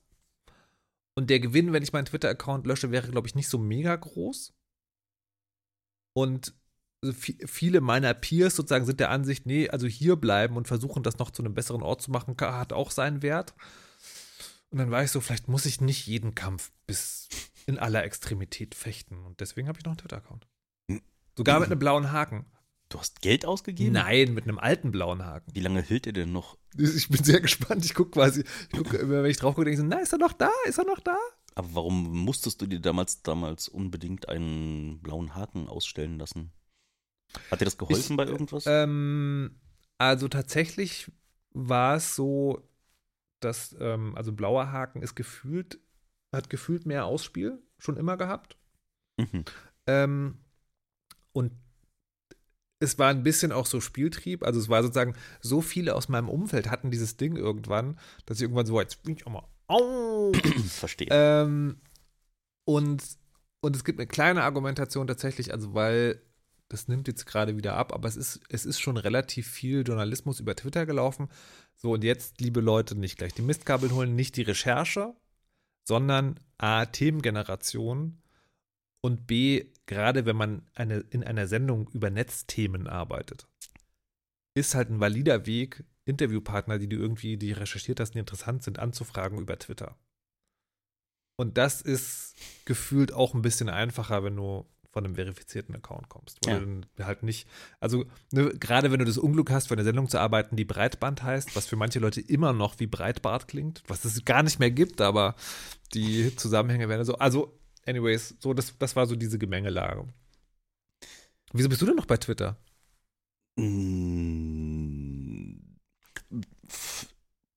Und der Gewinn, wenn ich meinen Twitter-Account lösche, wäre, glaube ich, nicht so mega groß. Und viele meiner Peers sozusagen sind der Ansicht, nee, also hier bleiben und versuchen, das noch zu einem besseren Ort zu machen, hat auch seinen Wert. Und dann war ich so, vielleicht muss ich nicht jeden Kampf bis in aller Extremität fechten. Und deswegen habe ich noch einen Twitter-Account. Sogar mit einem blauen Haken. du hast Geld ausgegeben? Nein, mit einem alten blauen Haken. Wie lange hält er denn noch? Ich bin sehr gespannt. Ich gucke quasi, ich guck, immer, wenn ich drauf gucke, denke ich so, na, ist er noch da? Ist er noch da? Aber warum musstest du dir damals, damals unbedingt einen blauen Haken ausstellen lassen? Hat dir das geholfen Ich, bei irgendwas? Ähm, also tatsächlich war es so, dass, ähm, also blauer Haken ist gefühlt, hat gefühlt mehr Ausspiel, schon immer gehabt. mhm. Ähm, und es war ein bisschen auch so Spieltrieb. Also es war sozusagen, so viele aus meinem Umfeld hatten dieses Ding irgendwann, dass ich irgendwann so, jetzt bin ich auch mal, au, Verstehe. ähm, und, und es gibt eine kleine Argumentation tatsächlich, also weil das nimmt jetzt gerade wieder ab, aber es ist, es ist schon relativ viel Journalismus über Twitter gelaufen. So, und jetzt, liebe Leute, nicht gleich die Mistkabel holen, nicht die Recherche, sondern A, Themengeneration und B, gerade wenn man eine, in einer Sendung über Netzthemen arbeitet, ist halt ein valider Weg, Interviewpartner, die du irgendwie, die recherchiert hast, die interessant sind, anzufragen über Twitter. Und das ist gefühlt auch ein bisschen einfacher, wenn du von einem verifizierten Account kommst. Wo Ja. du dann halt nicht, also ne, gerade wenn du das Unglück hast, für eine Sendung zu arbeiten, die Breitband heißt, was für manche Leute immer noch wie Breitbart klingt, was es gar nicht mehr gibt, aber die Zusammenhänge werden so. Also, anyways, so, das, das war so diese Gemengelage. Wieso bist du denn noch bei Twitter? Mm,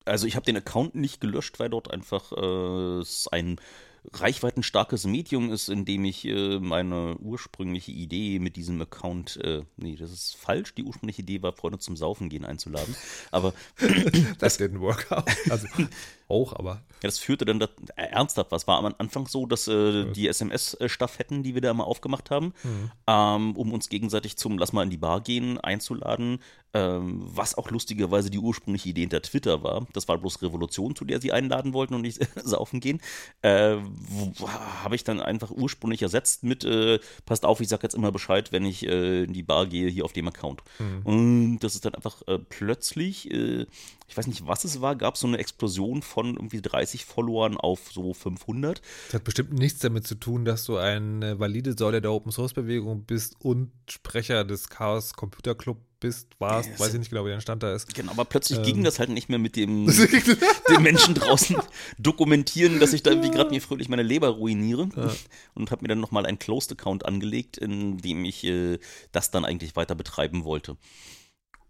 Also ich habe den Account nicht gelöscht, weil dort einfach äh, ein reichweitenstarkes Medium ist, in dem ich äh, meine ursprüngliche Idee mit diesem Account, äh, nee, das ist falsch. Die ursprüngliche Idee war, Freunde zum Saufen gehen einzuladen. Aber Das didn't work out. Also auch, aber. Ja, das führte dann, dat, äh, ernsthaft, was war am Anfang so, dass äh, die SMS-Staffetten, die wir da immer aufgemacht haben, Hm. ähm, um uns gegenseitig zum Lass mal in die Bar gehen einzuladen, ähm, was auch lustigerweise die ursprüngliche Idee hinter Twitter war. Das war bloß Revolution, zu der sie einladen wollten und nicht saufen gehen. Äh, Habe ich dann einfach ursprünglich ersetzt mit, äh, passt auf, ich sag jetzt immer Bescheid, wenn ich äh, in die Bar gehe, hier auf dem Account. Hm. Und das ist dann einfach äh, plötzlich, ich weiß nicht, was es war, gab es so eine Explosion von irgendwie 30 Followern auf so 500. Das hat bestimmt nichts damit zu tun, dass du eine valide Säule der Open Source Bewegung bist und Sprecher des Chaos Computer Club bist, warst, Ja, weiß ich nicht genau, wie dein Stand da ist. Genau, aber plötzlich Ähm. ging das halt nicht mehr mit dem, den Menschen draußen dokumentieren, dass ich da irgendwie gerade mir fröhlich meine Leber ruiniere. Und habe mir dann nochmal einen Closed-Account angelegt, in dem ich äh, das dann eigentlich weiter betreiben wollte.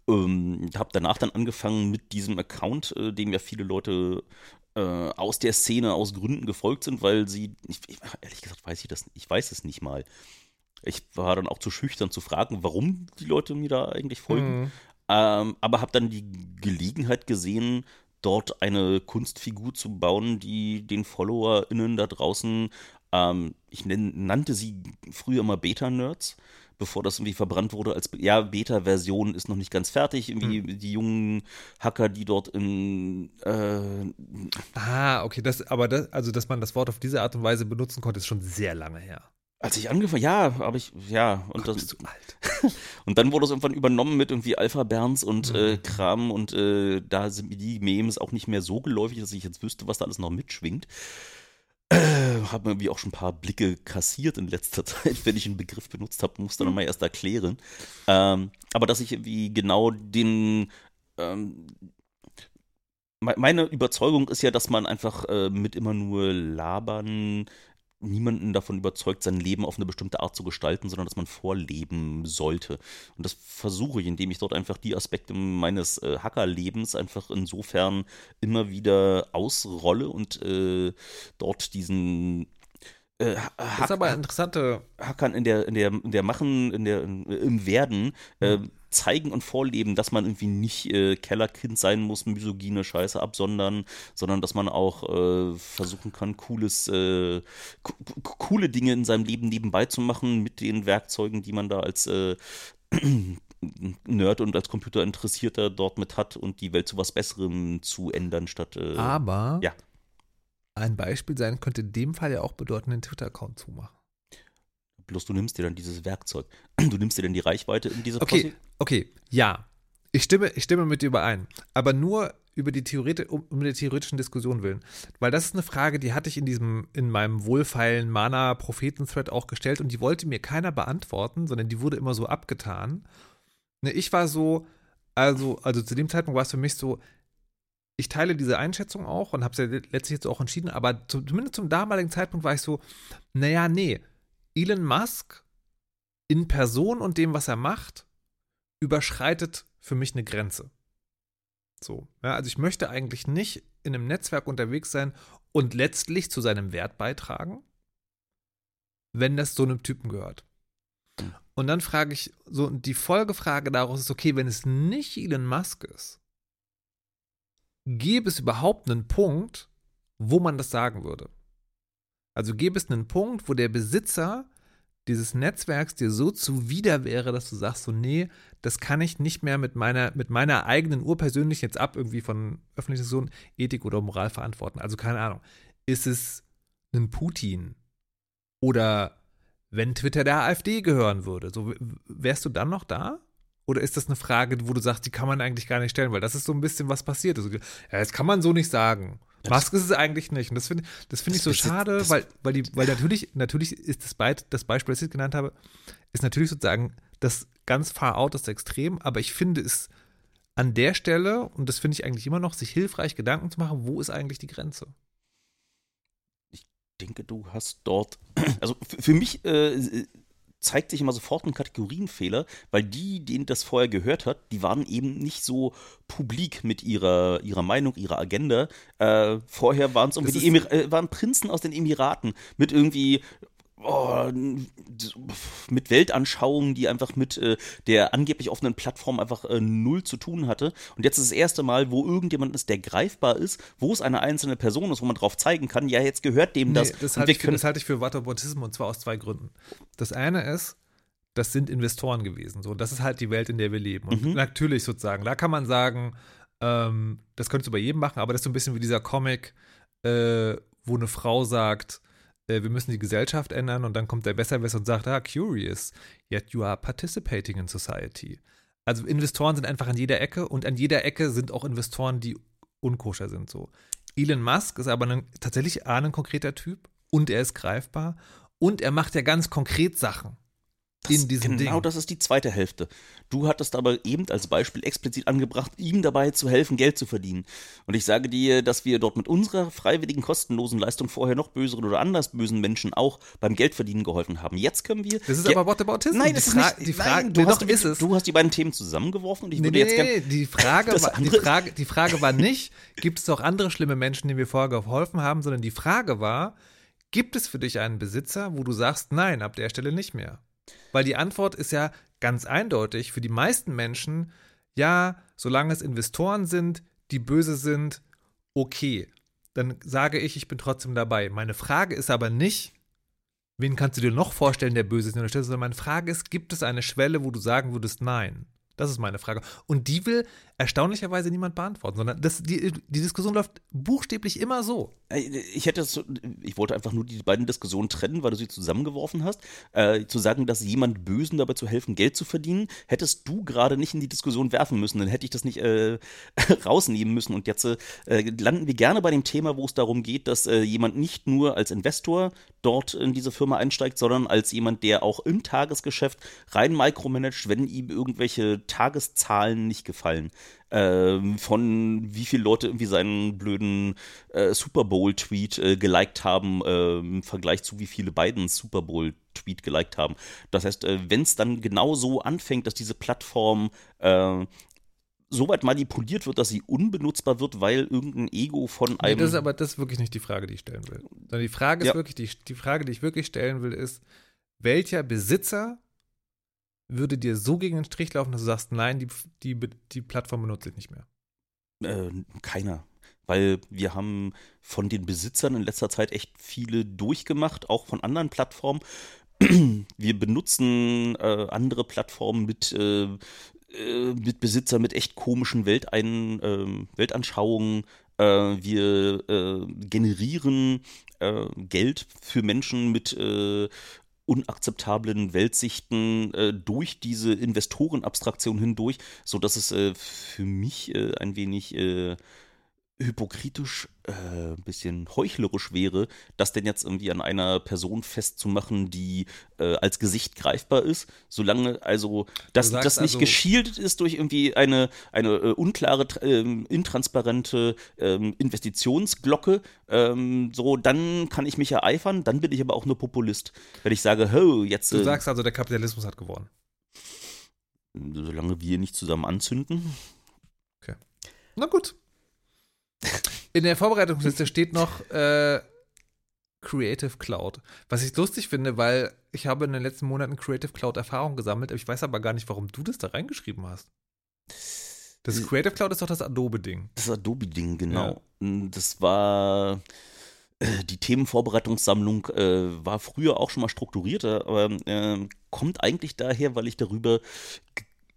Ähm, habe danach dann angefangen mit diesem Account, äh, dem ja viele Leute äh, aus der Szene aus Gründen gefolgt sind, weil sie, ich, ich, ehrlich gesagt weiß ich das, ich weiß es nicht mal. Ich war dann auch zu schüchtern zu fragen, warum die Leute mir da eigentlich folgen. Mhm. Ähm, aber habe dann die Gelegenheit gesehen, dort eine Kunstfigur zu bauen, die den FollowerInnen da draußen, ähm, ich nenn, nannte sie früher mal Beta-Nerds, bevor das irgendwie verbrannt wurde als, ja, Beta-Version ist noch nicht ganz fertig. Irgendwie die jungen Hacker, die dort in, äh, Ah, okay, das, aber das, also, dass man das Wort auf diese Art und Weise benutzen konnte, ist schon sehr lange her. als ich angefangen, ja, habe ich, ja, und Gott, das, bist du alt. Und dann wurde es irgendwann übernommen mit irgendwie Alpha Berns und Mhm. äh, Kram und äh, da sind mir die Memes auch nicht mehr so geläufig, dass ich jetzt wüsste, was da alles noch mitschwingt. Äh, habe irgendwie auch schon ein paar Blicke kassiert in letzter Zeit, wenn ich einen Begriff benutzt habe, musste dann mal erst erklären. Ähm, aber dass ich irgendwie genau den ähm, me- meine Überzeugung ist ja, dass man einfach äh, mit immer nur labern niemanden davon überzeugt, sein Leben auf eine bestimmte Art zu gestalten, sondern dass man vorleben sollte. Und das versuche ich, indem ich dort einfach die Aspekte meines äh, Hackerlebens einfach insofern immer wieder ausrolle und äh, dort diesen äh, Das ist aber interessante. Hackern in der, in der, in der Machen, in der, in, im Werden äh, zeigen und vorleben, dass man irgendwie nicht äh, Kellerkind sein muss, misogyne Scheiße absondern, sondern dass man auch äh, versuchen kann, cooles, äh, co co- coole Dinge in seinem Leben nebenbei zu machen mit den Werkzeugen, die man da als äh, Nerd und als Computerinteressierter dort mit hat und die Welt zu was Besserem zu ändern, statt Aber ja. Ein Beispiel sein könnte in dem Fall ja auch bedeuten, den Twitter-Account zumachen. bloß du nimmst dir dann dieses Werkzeug. Du nimmst dir dann die Reichweite in dieser Okay, okay, ja. Ich stimme, ich stimme mit dir überein. Aber nur über die Theoreti um, um der theoretischen Diskussion willen. Weil das ist eine Frage, die hatte ich in diesem, in meinem wohlfeilen Mana-Propheten-Thread auch gestellt und die wollte mir keiner beantworten, sondern die wurde immer so abgetan. Ne, ich war so, also, also zu dem Zeitpunkt war es für mich so, ich teile diese Einschätzung auch und habe es ja letztlich jetzt auch entschieden, aber zu, zumindest zum damaligen Zeitpunkt war ich so, naja, nee, Elon Musk in Person und dem, was er macht, überschreitet für mich eine Grenze. So, ja, also ich möchte eigentlich nicht in einem Netzwerk unterwegs sein und letztlich zu seinem Wert beitragen, wenn das so einem Typen gehört. Hm. Und dann frage ich so, die Folgefrage daraus ist, okay, wenn es nicht Elon Musk ist, gäbe es überhaupt einen Punkt, wo man das sagen würde? Also gäbe es einen Punkt, wo der Besitzer dieses Netzwerks dir so zuwider wäre, dass du sagst, so, nee, das kann ich nicht mehr mit meiner, mit meiner eigenen urpersönlich jetzt ab irgendwie von öffentlicher Diskussion Ethik oder Moral verantworten. Also keine Ahnung. Ist es ein Putin? Oder wenn Twitter der AfD gehören würde, so wärst du dann noch da? Oder ist das eine Frage, wo du sagst, die kann man eigentlich gar nicht stellen, weil das ist so ein bisschen was passiert ist. Ja, das kann man so nicht sagen. Musk ist es eigentlich nicht. Und das finde das find ich so besitzt- schade, weil, weil, die, weil natürlich, natürlich ist das, Beid, das Beispiel, das ich genannt habe, ist natürlich sozusagen das ganz far out, das Extrem, aber ich finde es an der Stelle, und das finde ich eigentlich immer noch, sich hilfreich Gedanken zu machen, wo ist eigentlich die Grenze? denke, du hast dort, also für, für mich äh, zeigt sich immer sofort ein Kategorienfehler, weil die, denen das vorher gehört hat, die waren eben nicht so publik mit ihrer, ihrer Meinung, ihrer Agenda. Äh, vorher waren es irgendwie die Emir äh, waren Prinzen aus den Emiraten mit irgendwie oh, mit Weltanschauungen, die einfach mit äh, der angeblich offenen Plattform einfach äh, null zu tun hatte. Und jetzt ist das erste Mal, wo irgendjemand ist, der greifbar ist, wo es eine einzelne Person ist, wo man drauf zeigen kann, ja, jetzt gehört dem das. Nee, das, und halte ich für, das halte ich für Whataboutismus und zwar aus zwei Gründen. Das eine ist, das sind Investoren gewesen. So, und das ist halt die Welt, in der wir leben. Und Mhm. natürlich sozusagen, da kann man sagen, ähm, das könntest du bei jedem machen, aber das ist so ein bisschen wie dieser Comic, äh, wo eine Frau sagt, äh, wir müssen die Gesellschaft ändern und dann kommt der Besserwisser und sagt, ah, curious, yet you are participating in society. Also Investoren sind einfach an jeder Ecke und an jeder Ecke sind auch Investoren, die unkoscher sind so. Elon Musk ist aber ein, tatsächlich ein konkreter Typ und er ist greifbar und er macht ja ganz konkret Sachen. In diesem genau Ding. das ist die zweite Hälfte. Du hattest aber eben als Beispiel explizit angebracht, ihm dabei zu helfen, Geld zu verdienen. Und ich sage dir, dass wir dort mit unserer freiwilligen kostenlosen Leistung vorher noch böseren oder anders bösen Menschen auch beim Geldverdienen geholfen haben. Jetzt können wir. Das ist aber Whataboutism. Nein, die das ist nicht. Die Frage, nein, du, nee, hast, doch, ist es. du hast die beiden Themen zusammengeworfen und ich Nee, würde nee, jetzt gerne. die Frage, Das war, die, Frage, die Frage war nicht, gibt es auch andere schlimme Menschen, denen wir vorher geholfen haben, sondern die Frage war, gibt es für dich einen Besitzer, wo du sagst, nein, ab der Stelle nicht mehr? Weil die Antwort ist ja ganz eindeutig für die meisten Menschen, ja, solange es Investoren sind, die böse sind, okay. Dann sage ich, ich bin trotzdem dabei. Meine Frage ist aber nicht, wen kannst du dir noch vorstellen, der böse ist sondern meine Frage ist, gibt es eine Schwelle, wo du sagen würdest, nein? Das ist meine Frage. Und die will erstaunlicherweise niemand beantworten, sondern das, die, die Diskussion läuft buchstäblich immer so. Äh, Ich hätte es, ich wollte einfach nur die beiden Diskussionen trennen, weil du sie zusammengeworfen hast. Äh, zu sagen, dass jemand Bösen dabei zu helfen, Geld zu verdienen, hättest du gerade nicht in die Diskussion werfen müssen, dann hätte ich das nicht äh, rausnehmen müssen. Und jetzt äh, landen wir gerne bei dem Thema, wo es darum geht, dass äh, jemand nicht nur als Investor dort in diese Firma einsteigt, sondern als jemand, der auch im Tagesgeschäft rein micromanagt, wenn ihm irgendwelche Tageszahlen nicht gefallen ähm, von wie viele Leute irgendwie seinen blöden äh, Super Bowl-Tweet äh, geliked haben, äh, im Vergleich zu wie viele Biden Super Bowl-Tweet geliked haben. Das heißt, äh, wenn es dann genau so anfängt, dass diese Plattform äh, so weit manipuliert wird, dass sie unbenutzbar wird, weil irgendein Ego von Nee, einem. das ist aber das ist wirklich nicht die Frage, die ich stellen will. Sondern die Frage ist Ja. wirklich, die, die Frage, die ich wirklich stellen will, ist, welcher Besitzer würde dir so gegen den Strich laufen, dass du sagst, nein, die, die, die Plattform benutze ich nicht mehr. Äh, keiner. Weil wir haben von den Besitzern in letzter Zeit echt viele durchgemacht, auch von anderen Plattformen. Wir benutzen äh, andere Plattformen mit, äh, äh, mit Besitzern mit echt komischen Weltein, ähm, Weltanschauungen. Äh, wir äh, generieren Geld für Menschen mit unakzeptablen Weltsichten äh, durch diese Investorenabstraktion hindurch, so dass es äh, für mich äh, ein wenig äh, hypokritisch, äh, ein bisschen heuchlerisch wäre, das denn jetzt irgendwie an einer Person festzumachen, die äh, als Gesicht greifbar ist, solange also dass das nicht also- geschildert ist durch irgendwie eine, eine äh, unklare, ähm, intransparente ähm, Investitionsglocke, ähm, so, dann kann ich mich ereifern, dann bin ich aber auch nur Populist. Wenn ich sage, ho, jetzt, Du äh, sagst also, der Kapitalismus hat gewonnen. solange wir nicht zusammen anzünden, Na gut. In der Vorbereitungsliste steht noch äh, Creative Cloud. Was ich lustig finde, weil ich habe in den letzten Monaten Creative Cloud Erfahrung gesammelt, aber ich weiß aber gar nicht, warum du das da reingeschrieben hast. Das Äh, Creative Cloud ist doch das Adobe-Ding. Das Adobe-Ding, genau. Das war äh, die Themenvorbereitungssammlung äh, war früher auch schon mal strukturierter, aber äh, kommt eigentlich daher, weil ich darüber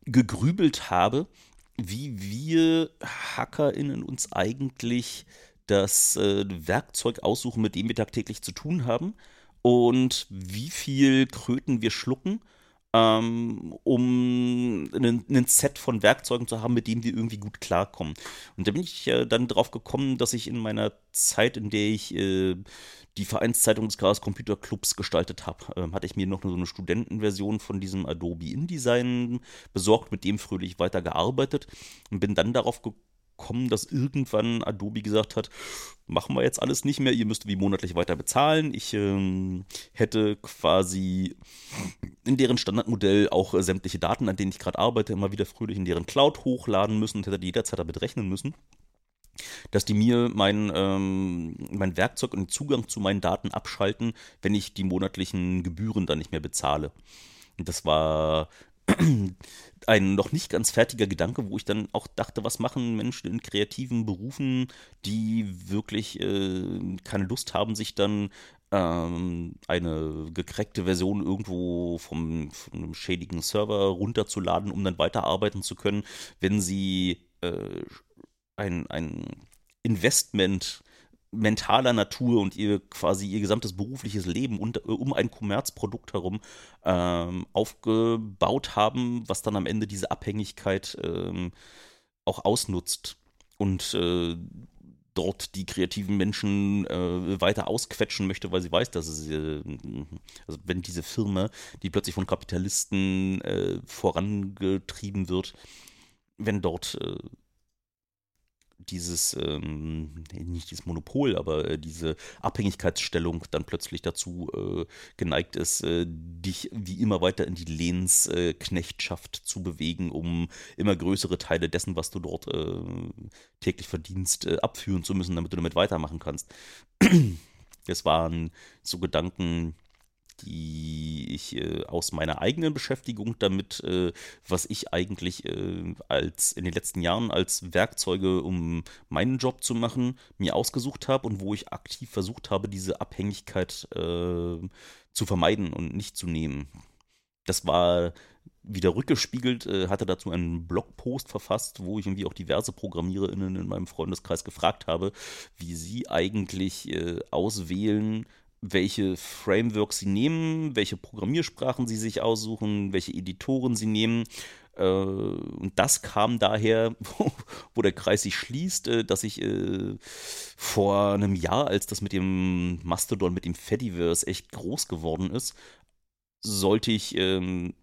gegrübelt habe, wie wir HackerInnen uns eigentlich das äh, Werkzeug aussuchen, mit dem wir tagtäglich zu tun haben und wie viel Kröten wir schlucken, ähm, um einen Set von Werkzeugen zu haben, mit dem wir irgendwie gut klarkommen. Und da bin ich äh, dann drauf gekommen, dass ich in meiner Zeit, in der ich äh, die Vereinszeitung des Chaos Computer Clubs gestaltet habe, ähm, hatte ich mir noch so eine Studentenversion von diesem Adobe InDesign besorgt, mit dem fröhlich weitergearbeitet und bin dann darauf gekommen, dass irgendwann Adobe gesagt hat, machen wir jetzt alles nicht mehr, ihr müsst wie monatlich weiter bezahlen. Ich ähm, hätte quasi in deren Standardmodell auch äh, sämtliche Daten, an denen ich gerade arbeite, immer wieder fröhlich in deren Cloud hochladen müssen und hätte die jederzeit damit rechnen müssen dass die mir mein, ähm, mein Werkzeug und den Zugang zu meinen Daten abschalten, wenn ich die monatlichen Gebühren dann nicht mehr bezahle. Das war ein noch nicht ganz fertiger Gedanke, wo ich dann auch dachte, was machen Menschen in kreativen Berufen, die wirklich äh, keine Lust haben, sich dann ähm, eine gecrackte Version irgendwo vom, von einem schädigen Server runterzuladen, um dann weiterarbeiten zu können, wenn sie äh, ein, ein Investment mentaler Natur und ihr quasi ihr gesamtes berufliches Leben und, um ein Kommerzprodukt herum ähm, aufgebaut haben, was dann am Ende diese Abhängigkeit ähm, auch ausnutzt. Und äh, dort die kreativen Menschen äh, weiter ausquetschen möchte, weil sie weiß, dass es, äh, also wenn diese Firma, die plötzlich von Kapitalisten äh, vorangetrieben wird, wenn dort äh, dieses, ähm, nicht dieses Monopol, aber äh, diese Abhängigkeitsstellung dann plötzlich dazu äh, geneigt ist, äh, dich wie immer weiter in die Lehnsknechtschaft zu bewegen, um immer größere Teile dessen, was du dort äh, täglich verdienst, äh, abführen zu müssen, damit du damit weitermachen kannst. Das waren so Gedanken, die ich äh, aus meiner eigenen Beschäftigung damit, äh, was ich eigentlich äh, als in den letzten Jahren als Werkzeuge, um meinen Job zu machen, mir ausgesucht habe und wo ich aktiv versucht habe, diese Abhängigkeit äh, zu vermeiden und nicht zu nehmen. Das war wieder rückgespiegelt, äh, hatte dazu einen Blogpost verfasst, wo ich irgendwie auch diverse ProgrammiererInnen in meinem Freundeskreis gefragt habe, wie sie eigentlich äh, auswählen, welche Frameworks sie nehmen, welche Programmiersprachen sie sich aussuchen, welche Editoren sie nehmen. Äh, und das kam daher, wo, der Kreis sich schließt, äh, dass ich äh, vor einem Jahr, als das mit dem Mastodon, mit dem Fediverse echt groß geworden ist, sollte ich ähm,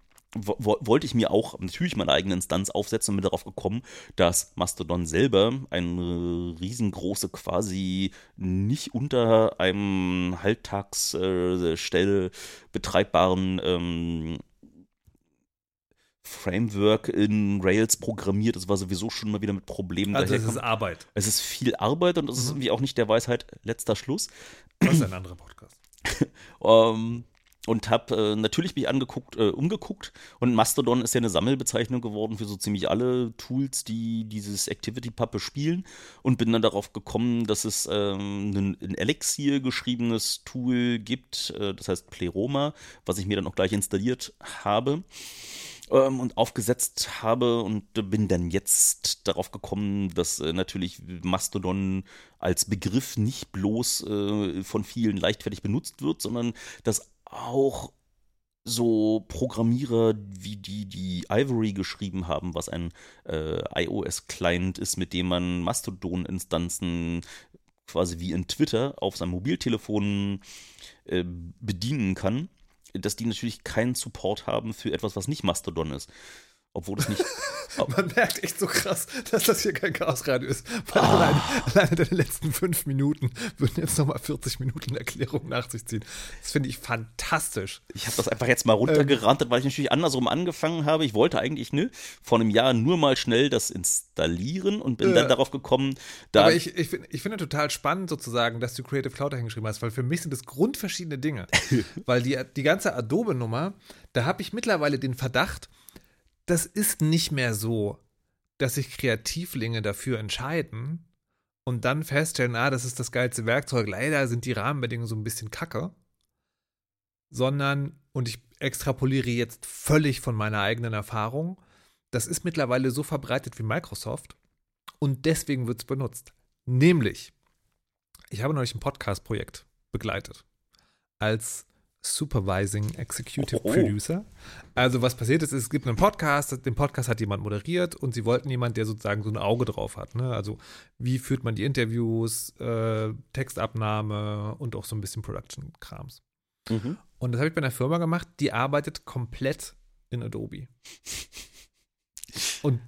wollte ich mir auch natürlich meine eigene Instanz aufsetzen und bin darauf gekommen, dass Mastodon selber eine riesengroße, quasi nicht unter einem Halbtagsstelle betreibbaren ähm, Framework in Rails programmiert ist, war sowieso schon mal wieder mit Problemen Also es daherkommt. ist Arbeit. Es ist viel Arbeit und es ist Mhm. irgendwie auch nicht der Weisheit letzter Schluss. Das ist ein anderer Podcast. Ähm, und habe äh, natürlich mich angeguckt, äh, umgeguckt. Und Mastodon ist ja eine Sammelbezeichnung geworden für so ziemlich alle Tools, die dieses ActivityPub bespielen und bin dann darauf gekommen, dass es ähm, ein in Elixir geschriebenes Tool gibt, äh, das heißt Pleroma, was ich mir dann auch gleich installiert habe ähm, und aufgesetzt habe. Und bin dann jetzt darauf gekommen, dass äh, natürlich Mastodon als Begriff nicht bloß äh, von vielen leichtfertig benutzt wird, sondern dass auch so Programmierer wie die, die Ivory geschrieben haben, was ein äh, iOS-Client ist, mit dem man Mastodon-Instanzen quasi wie in Twitter auf seinem Mobiltelefon äh, bedienen kann, dass die natürlich keinen Support haben für etwas, was nicht Mastodon ist. Obwohl das nicht. Man merkt echt so krass, dass das hier kein Chaosradio ist. Weil Ah. alleine, alleine deine letzten fünf Minuten würden jetzt nochmal 40 Minuten Erklärung nach sich ziehen. Das finde ich fantastisch. Ich habe das einfach jetzt mal runtergerantet, weil ich natürlich andersrum angefangen habe. Ich wollte eigentlich ne, vor einem Jahr nur mal schnell das installieren und bin Ja. dann darauf gekommen, da Aber ich, ich, ich finde total spannend sozusagen, dass du Creative Cloud dahingeschrieben hast, weil für mich sind das grundverschiedene Dinge. weil die, die ganze Adobe-Nummer, da habe ich mittlerweile den Verdacht, das ist nicht mehr so, dass sich Kreativlinge dafür entscheiden und dann feststellen, ah, das ist das geilste Werkzeug. Leider sind die Rahmenbedingungen so ein bisschen kacke. Sondern, und ich extrapoliere jetzt völlig von meiner eigenen Erfahrung, das ist mittlerweile so verbreitet wie Microsoft und deswegen wird es benutzt. Nämlich, ich habe neulich ein Podcast-Projekt begleitet als Supervising Executive Oh. Producer. Also was passiert ist, es gibt einen Podcast, den Podcast hat jemand moderiert und sie wollten jemand, der sozusagen so ein Auge drauf hat. Ne? Also wie führt man die Interviews, äh, Textabnahme und auch so ein bisschen Production-Krams. Mhm. Und das habe ich bei einer Firma gemacht, die arbeitet komplett in Adobe. Und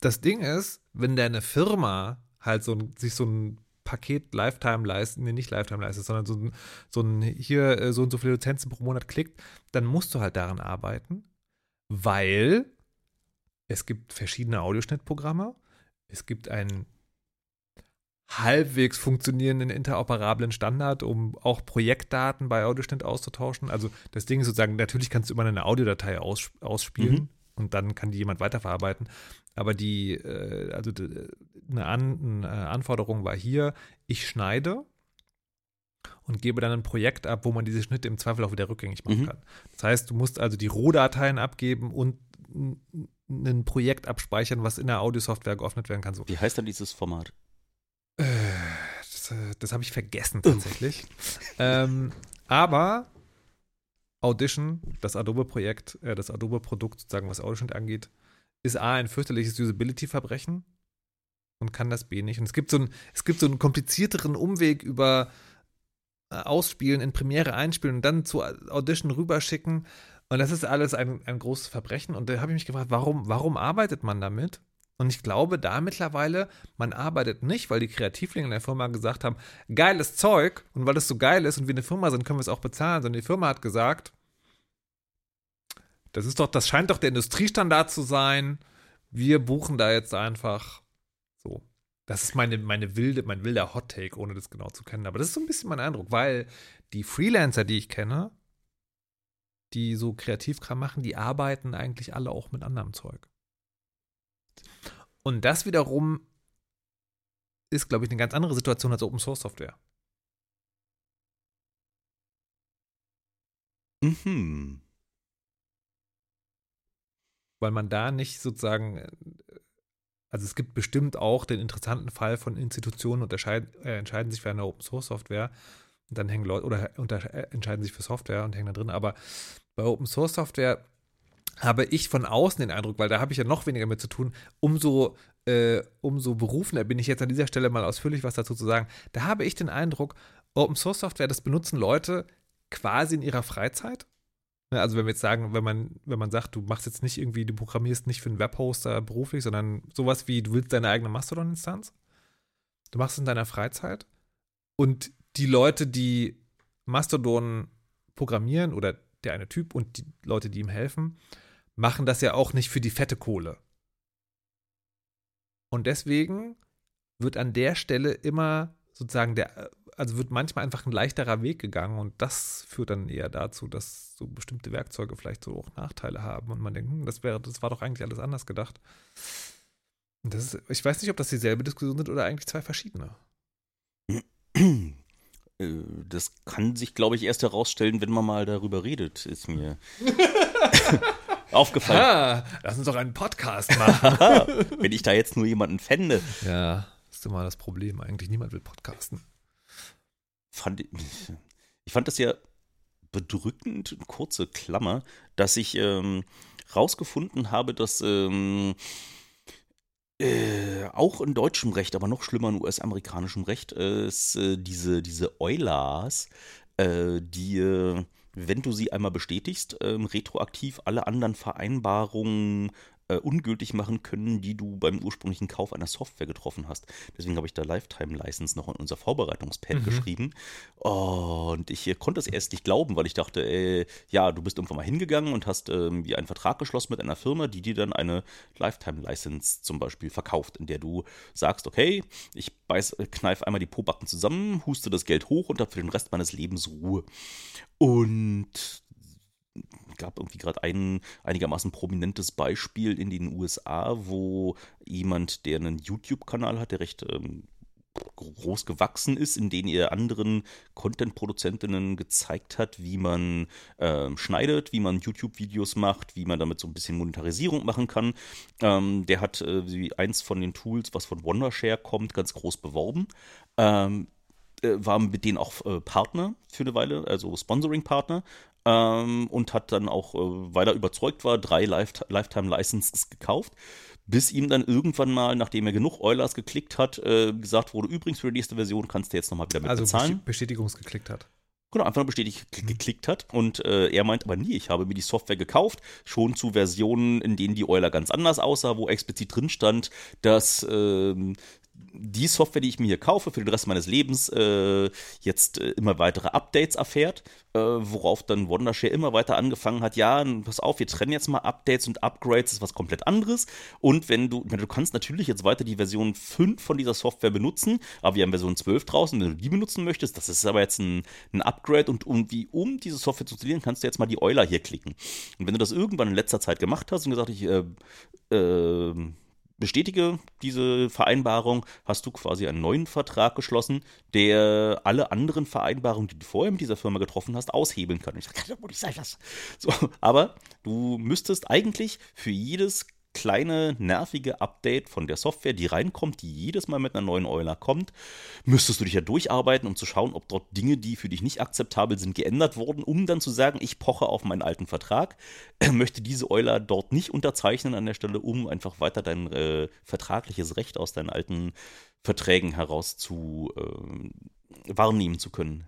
das Ding ist, wenn deine Firma halt so ein, sich so ein Paket Lifetime leistet, nee, nicht Lifetime leistet, sondern so ein, so ein hier äh, so und so viele Lizenzen pro Monat klickt, dann musst du halt daran arbeiten, weil es gibt verschiedene Audioschnittprogramme, es gibt einen halbwegs funktionierenden interoperablen Standard, um auch Projektdaten bei Audioschnitt auszutauschen. Also das Ding ist sozusagen, natürlich kannst du immer eine Audiodatei aus, ausspielen Mhm. Und dann kann die jemand weiterverarbeiten. Aber die, äh, also eine, An eine Anforderung war hier, ich schneide und gebe dann ein Projekt ab, wo man diese Schnitte im Zweifel auch wieder rückgängig machen Mhm. kann. Das heißt, du musst also die Rohdateien abgeben und ein Projekt abspeichern, was in der Audiosoftware geöffnet werden kann. So. Wie heißt dann dieses Format? Äh, Das, äh, das habe ich vergessen tatsächlich. ähm, aber Audition, das Adobe-Projekt, äh, das Adobe-Produkt, sozusagen, was Audition angeht, ist A, ein fürchterliches Usability-Verbrechen. und kann das B nicht. Und es gibt so, ein, es gibt so einen komplizierteren Umweg über äh, Ausspielen, in Premiere einspielen und dann zur Audition rüberschicken. Und das ist alles ein, ein großes Verbrechen. Und da habe ich mich gefragt, warum, warum arbeitet man damit? Und ich glaube da mittlerweile, man arbeitet nicht, weil die Kreativlinge in der Firma gesagt haben, geiles Zeug und weil es so geil ist und wir eine Firma sind, können wir es auch bezahlen, sondern die Firma hat gesagt, das ist doch, das scheint doch der Industriestandard zu sein. Wir buchen da jetzt einfach so. Das ist meine, meine wilde, mein wilder Hot Take, ohne das genau zu kennen. Aber das ist so ein bisschen mein Eindruck, weil die Freelancer, die ich kenne, die so Kreativkram machen, die arbeiten eigentlich alle auch mit anderem Zeug. Und das wiederum ist, glaube ich, eine ganz andere Situation als Open Source Software. Mhm. Weil man da nicht sozusagen, äh, also es gibt bestimmt auch den interessanten Fall von Institutionen unterscheiden, äh, entscheiden sich für eine Open Source Software und dann hängen Leute oder unter, äh, entscheiden sich für Software und hängen da drin. Aber bei Open Source Software habe ich von außen den Eindruck, weil da habe ich ja noch weniger mit zu tun, umso, äh, umso berufener bin ich jetzt an dieser Stelle mal ausführlich was dazu zu sagen. Da habe ich den Eindruck, Open Source Software, das benutzen Leute quasi in ihrer Freizeit. Ne, Also wenn wir jetzt sagen, wenn man, wenn man sagt, du machst jetzt nicht irgendwie, du programmierst nicht für einen Webhoster beruflich, sondern sowas wie, du willst deine eigene Mastodon-Instanz. Du machst es in deiner Freizeit. Und die Leute, die Mastodon programmieren oder der eine Typ und die Leute, die ihm helfen, machen das ja auch nicht für die fette Kohle. Und deswegen wird an der Stelle immer sozusagen der, also wird manchmal einfach ein leichterer Weg gegangen und das führt dann eher dazu, dass so bestimmte Werkzeuge vielleicht so auch Nachteile haben und man denkt, hm, das wäre, das war doch eigentlich alles anders gedacht. Und das ist, ich weiß nicht, ob das dieselbe Diskussion sind oder eigentlich zwei verschiedene. Äh, Das kann sich, glaube ich, erst herausstellen, wenn man mal darüber redet, ist mir aufgefallen. Ah, lass uns doch einen Podcast machen. wenn ich da jetzt nur jemanden fände. ja, das ist immer das Problem eigentlich. Niemand will podcasten. Fand, ich ich fand das ja bedrückend, kurze Klammer, dass ich ähm, rausgefunden habe, dass ähm, äh, auch in deutschem Recht, aber noch schlimmer in US-amerikanischem Recht, äh, es äh, diese, diese Eulers, äh, die, äh, wenn du sie einmal bestätigst, ähm, retroaktiv alle anderen Vereinbarungen äh, ungültig machen können, die du beim ursprünglichen Kauf einer Software getroffen hast. Deswegen habe ich da Lifetime License noch in unser Vorbereitungspad Mhm. geschrieben. Und ich äh, konnte es erst nicht glauben, weil ich dachte, äh, ja, du bist irgendwann mal hingegangen und hast ähm, wie einen Vertrag geschlossen mit einer Firma, die dir dann eine Lifetime License zum Beispiel verkauft, in der du sagst, okay, ich beiß, äh, kneif einmal die Pobacken zusammen, huste das Geld hoch und habe für den Rest meines Lebens Ruhe. Und gab irgendwie gerade ein einigermaßen prominentes Beispiel in den USA, wo jemand, der einen YouTube-Kanal hat, der recht ähm, groß gewachsen ist, in denen er anderen Content-Produzentinnen gezeigt hat, wie man ähm, schneidet, wie man YouTube-Videos macht, wie man damit so ein bisschen Monetarisierung machen kann. Ähm, der hat äh, eins von den Tools, was von Wondershare kommt, ganz groß beworben. Ähm, äh, war mit denen auch äh, Partner für eine Weile, also Sponsoring-Partner. Ähm, und hat dann auch, äh, weil er überzeugt war, drei Life Lifetime Licenses gekauft, bis ihm dann irgendwann mal, nachdem er genug Eulers geklickt hat, äh, gesagt wurde, übrigens für die nächste Version kannst du jetzt nochmal wieder mit Also bezahlen. Besti- Bestätigungsgeklickt hat. Genau, einfach nur bestätigt ge- geklickt hat. Und äh, er meint aber nie, ich habe mir die Software gekauft, schon zu Versionen, in denen die Euler ganz anders aussah, wo explizit drin stand, dass ähm, die Software, die ich mir hier kaufe, für den Rest meines Lebens äh, jetzt äh, immer weitere Updates erfährt, äh, worauf dann Wondershare immer weiter angefangen hat, ja, pass auf, wir trennen jetzt mal Updates und Upgrades, das ist was komplett anderes. Und wenn du, wenn du kannst natürlich jetzt weiter die Version 5 von dieser Software benutzen, aber wir haben Version 12 draußen, wenn du die benutzen möchtest, das ist aber jetzt ein, ein Upgrade und irgendwie, um diese Software zu installieren, kannst du jetzt mal die Euler hier klicken. Und wenn du das irgendwann in letzter Zeit gemacht hast und gesagt, ich äh, äh, bestätige diese Vereinbarung, hast du quasi einen neuen Vertrag geschlossen, der alle anderen Vereinbarungen, die du vorher mit dieser Firma getroffen hast, aushebeln kann. Ich sage, doch wohl nicht sein lassen. So, aber du müsstest eigentlich für jedes kleine nervige Update von der Software, die reinkommt, die jedes Mal mit einer neuen Euler kommt, müsstest du dich ja durcharbeiten, um zu schauen, ob dort Dinge, die für dich nicht akzeptabel sind, geändert wurden, um dann zu sagen, ich poche auf meinen alten Vertrag, möchte diese Euler dort nicht unterzeichnen an der Stelle, um einfach weiter dein äh, vertragliches Recht aus deinen alten Verträgen heraus zu äh, wahrnehmen zu können.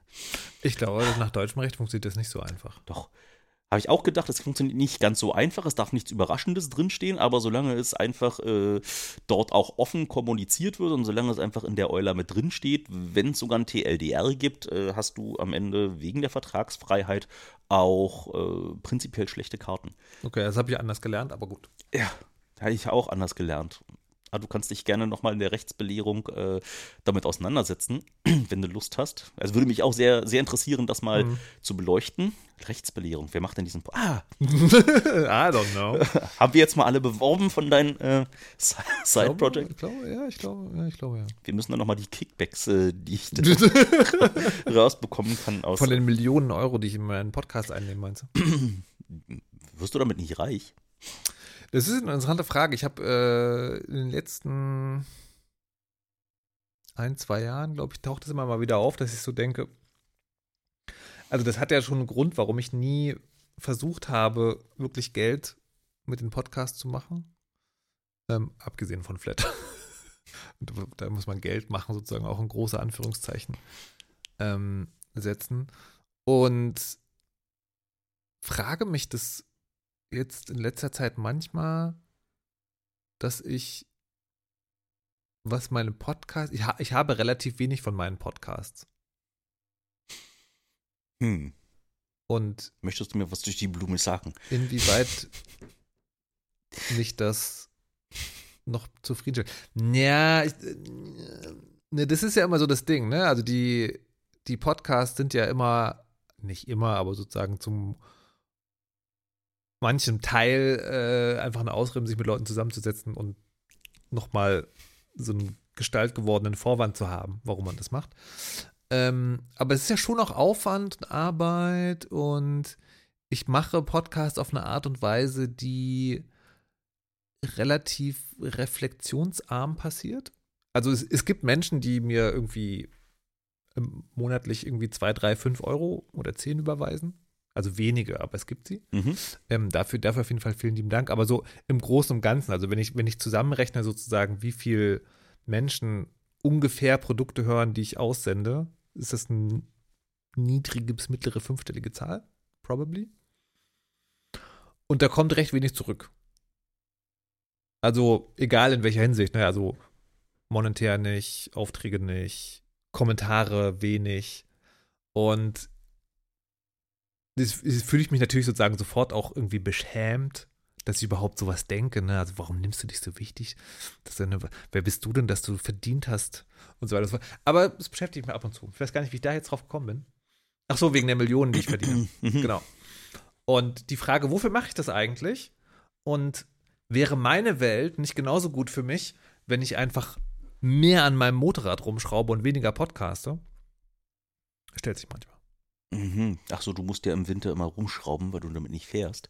Ich glaube, nach deutschem Recht funktioniert das nicht so einfach. Doch. Habe ich auch gedacht, es funktioniert nicht ganz so einfach. Es darf nichts Überraschendes drinstehen, aber solange es einfach äh, dort auch offen kommuniziert wird und solange es einfach in der Euler mit drinsteht, wenn es sogar ein TLDR gibt, äh, hast du am Ende wegen der Vertragsfreiheit auch äh, prinzipiell schlechte Karten. Okay, das habe ich anders gelernt, aber gut. Ja, habe ich auch anders gelernt. Ah, du kannst dich gerne nochmal in der Rechtsbelehrung äh, damit auseinandersetzen, wenn du Lust hast. Also würde mich auch sehr, sehr interessieren, das mal Mhm. zu beleuchten. Rechtsbelehrung, wer macht denn diesen... Po ah, I don't know. haben wir jetzt mal alle beworben von deinen äh, Si- Side-Project? Ich glaube, ja, ich glaube, ja, ich glaube, ja. Wir müssen dann nochmal die Kickbacks, äh, die ich rausbekommen kann aus... Von den Millionen Euro, die ich in meinen Podcast einnehme, meinst du? wirst du damit nicht reich? Das ist eine interessante Frage. Ich habe äh, in den letzten ein, zwei Jahren, glaube ich, taucht es immer mal wieder auf, dass ich so denke. Also, das hat ja schon einen Grund, warum ich nie versucht habe, wirklich Geld mit dem Podcast zu machen. Ähm, abgesehen von Flat. Da muss man Geld machen, sozusagen auch in große Anführungszeichen ähm, setzen. Und frage mich das jetzt in letzter Zeit manchmal, dass ich, was meine Podcasts, ich, ha, ich habe relativ wenig von meinen Podcasts. Hm. Und Möchtest du mir was durch die Blume sagen? inwieweit mich das noch zufriedenstellt. Ja, ich, ne, das ist ja immer so das Ding, ne? Also die, die Podcasts sind ja immer, nicht immer, aber sozusagen zum manchem Teil äh, einfach eine Ausrede, sich mit Leuten zusammenzusetzen und nochmal so einen Gestalt gewordenen Vorwand zu haben, warum man das macht. Ähm, aber es ist ja schon auch Aufwand und Arbeit und ich mache Podcasts auf eine Art und Weise, die relativ reflexionsarm passiert. Also es, es gibt Menschen, die mir irgendwie ähm, monatlich irgendwie zwei, drei, fünf Euro oder zehn überweisen. Also wenige, aber es gibt sie. Mhm. Ähm, dafür, dafür auf jeden Fall vielen lieben Dank. Aber so im Großen und Ganzen, also wenn ich, wenn ich zusammenrechne sozusagen, wie viel Menschen ungefähr Produkte hören, die ich aussende, ist das eine niedrige bis mittlere fünfstellige Zahl, probably. Und da kommt recht wenig zurück. Also egal in welcher Hinsicht, ne? also monetär nicht, Aufträge nicht, Kommentare wenig. Und fühle ich mich natürlich sozusagen sofort auch irgendwie beschämt, dass ich überhaupt sowas denke. Ne? Also warum nimmst du dich so wichtig? Dass ne, wer bist du denn, dass du verdient hast und so weiter. und so fort. Aber es beschäftigt mich ab und zu. Ich weiß gar nicht, wie ich da jetzt drauf gekommen bin. Ach so, wegen der Millionen, die ich verdiene. Mhm. genau. Und die Frage, wofür mache ich das eigentlich? Und wäre meine Welt nicht genauso gut für mich, wenn ich einfach mehr an meinem Motorrad rumschraube und weniger podcaste? Stellt sich manchmal. Mhm. Ach so, du musst ja im Winter immer rumschrauben, weil du damit nicht fährst.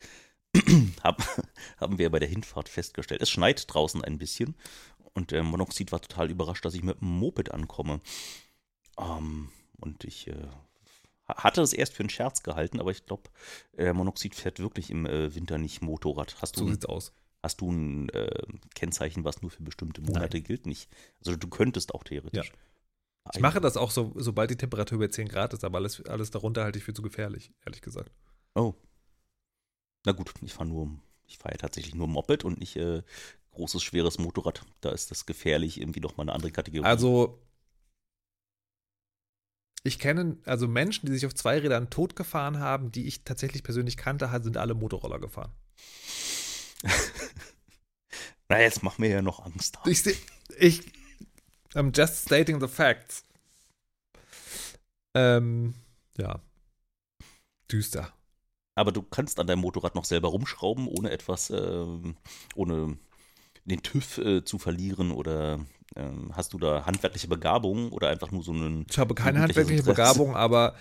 Hab, haben wir bei der Hinfahrt festgestellt. Es schneit draußen ein bisschen und der Monoxid war total überrascht, dass ich mit dem Moped ankomme. Ähm, und ich äh, ha- hatte es erst für einen Scherz gehalten, aber ich glaube, der Monoxid fährt wirklich im äh, Winter nicht Motorrad. Hast du, So sieht's aus. hast du ein äh, Kennzeichen, was nur für bestimmte Monate gilt? Nicht. Also du könntest auch theoretisch. Ich mache das auch so, sobald die Temperatur über 10 Grad ist, aber alles, alles darunter halte ich für zu gefährlich, ehrlich gesagt. Oh. Na gut, ich fahre nur, ich fahre ja tatsächlich nur Moped und nicht äh, großes, schweres Motorrad. Da ist das gefährlich irgendwie noch mal eine andere Kategorie. Also, ich kenne, also Menschen, die sich auf zwei Rädern totgefahren haben, die ich tatsächlich persönlich kannte, sind alle Motorroller gefahren. Na, jetzt mach mir ja noch Angst. Ich, ich, I'm just stating the facts. Ähm, ja. Düster. Aber du kannst an deinem Motorrad noch selber rumschrauben, ohne etwas, ähm, ohne den TÜV äh, zu verlieren oder ähm, hast du da handwerkliche Begabung oder einfach nur so einen. Ich habe keine handwerkliche Interesse? Begabung, aber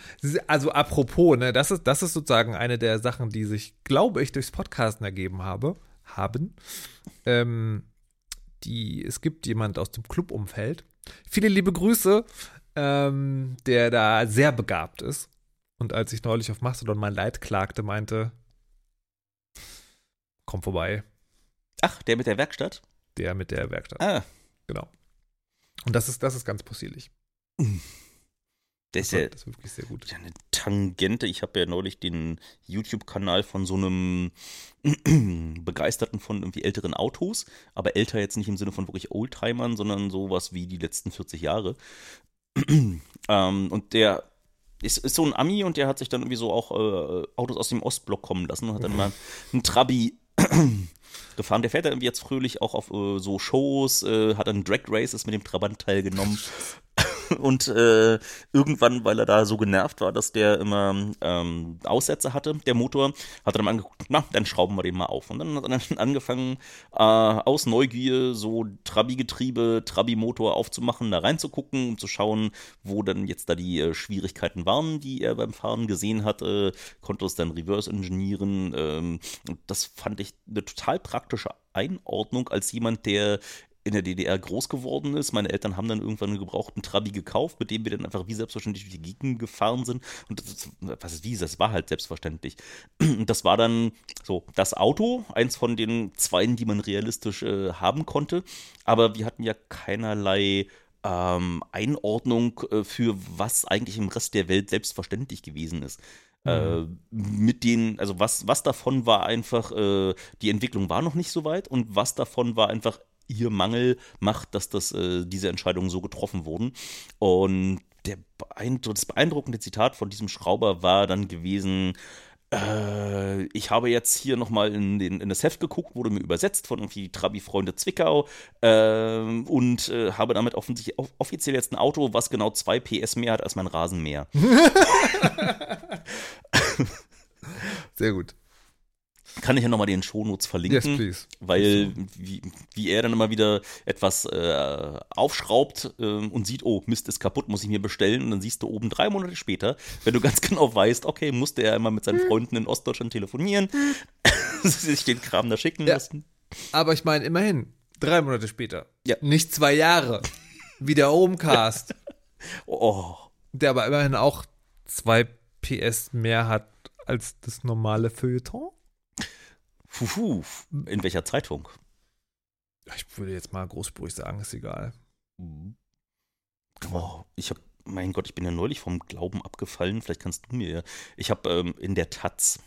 also apropos, ne, das ist, das ist sozusagen eine der Sachen, die sich, glaube ich, durchs Podcasten ergeben habe, haben. Ähm, die, es gibt jemand aus dem Clubumfeld. Viele liebe Grüße, ähm, der da sehr begabt ist. Und als ich neulich auf Mastodon mein Leid klagte, meinte, komm vorbei, Ach, der mit der Werkstatt? der mit der Werkstatt. Ah, Genau. Und das ist, das ist ganz possierlich. Der Das ist ja das ist wirklich sehr gut. ja eine Tangente. Ich habe ja neulich den YouTube-Kanal von so einem Begeisterten von irgendwie älteren Autos, aber älter jetzt nicht im Sinne von wirklich Oldtimern, sondern sowas wie die letzten 40 Jahre. ähm, und der ist, ist so ein Ami und der hat sich dann irgendwie so auch äh, Autos aus dem Ostblock kommen lassen und hat dann mal einen Trabi gefahren. Der fährt dann irgendwie jetzt fröhlich auch auf äh, so Shows, äh, hat dann Drag Races mit dem Trabant teilgenommen. Und äh, irgendwann, weil er da so genervt war, dass der immer ähm, Aussätze hatte, der Motor, hat er dann angeguckt, na, dann schrauben wir den mal auf. Und dann hat er dann angefangen, äh, aus Neugier so Trabi-Getriebe, Trabi-Motor aufzumachen, da reinzugucken, um zu schauen, wo dann jetzt da die äh, Schwierigkeiten waren, die er beim Fahren gesehen hat, äh, konnte es dann reverse engineeren. Ähm, das fand ich eine total praktische Einordnung als jemand, der in der DDR groß geworden ist. Meine Eltern haben dann irgendwann einen gebrauchten Trabi gekauft, mit dem wir dann einfach wie selbstverständlich durch die Gegend gefahren sind. Und das, was ist wie? Das war halt selbstverständlich. Und das war dann so das Auto, eins von den zweien, die man realistisch äh, haben konnte. Aber wir hatten ja keinerlei ähm, Einordnung äh, für was eigentlich im Rest der Welt selbstverständlich gewesen ist. Äh, mit den, also was, was davon war einfach, äh, die Entwicklung war noch nicht so weit und was davon war einfach ihr Mangel macht, dass das, äh, diese Entscheidungen so getroffen wurden. Und der beeindruck das beeindruckende Zitat von diesem Schrauber war dann gewesen, äh, ich habe jetzt hier nochmal in, den- in das Heft geguckt, wurde mir übersetzt von irgendwie Trabi-Freunde Zwickau ähm, und äh, habe damit offensichtlich off offiziell jetzt ein Auto, was genau 2 PS mehr hat als mein Rasenmäher. Sehr gut. Kann ich ja nochmal den Shownotes verlinken. Yes, please. Weil, wie, wie er dann immer wieder etwas äh, aufschraubt ähm, und sieht, oh, Mist ist kaputt, muss ich mir bestellen. Und dann siehst du oben drei Monate später, wenn du ganz genau weißt, okay, musste er immer mit seinen Hm. Freunden in Ostdeutschland telefonieren, sich den Kram da schicken Ja. lassen. Aber ich meine, immerhin, drei Monate später. Ja. Nicht zwei Jahre. Wie der Homecast. Oh, der aber immerhin auch zwei PS mehr hat als das normale Feuilleton. Fuhu, in welcher Zeitung? Ich würde jetzt mal großspurig sagen, ist egal. Oh, ich habe, mein Gott, ich bin ja neulich vom Glauben abgefallen. Vielleicht kannst du mir. Ich habe ähm, in der Taz,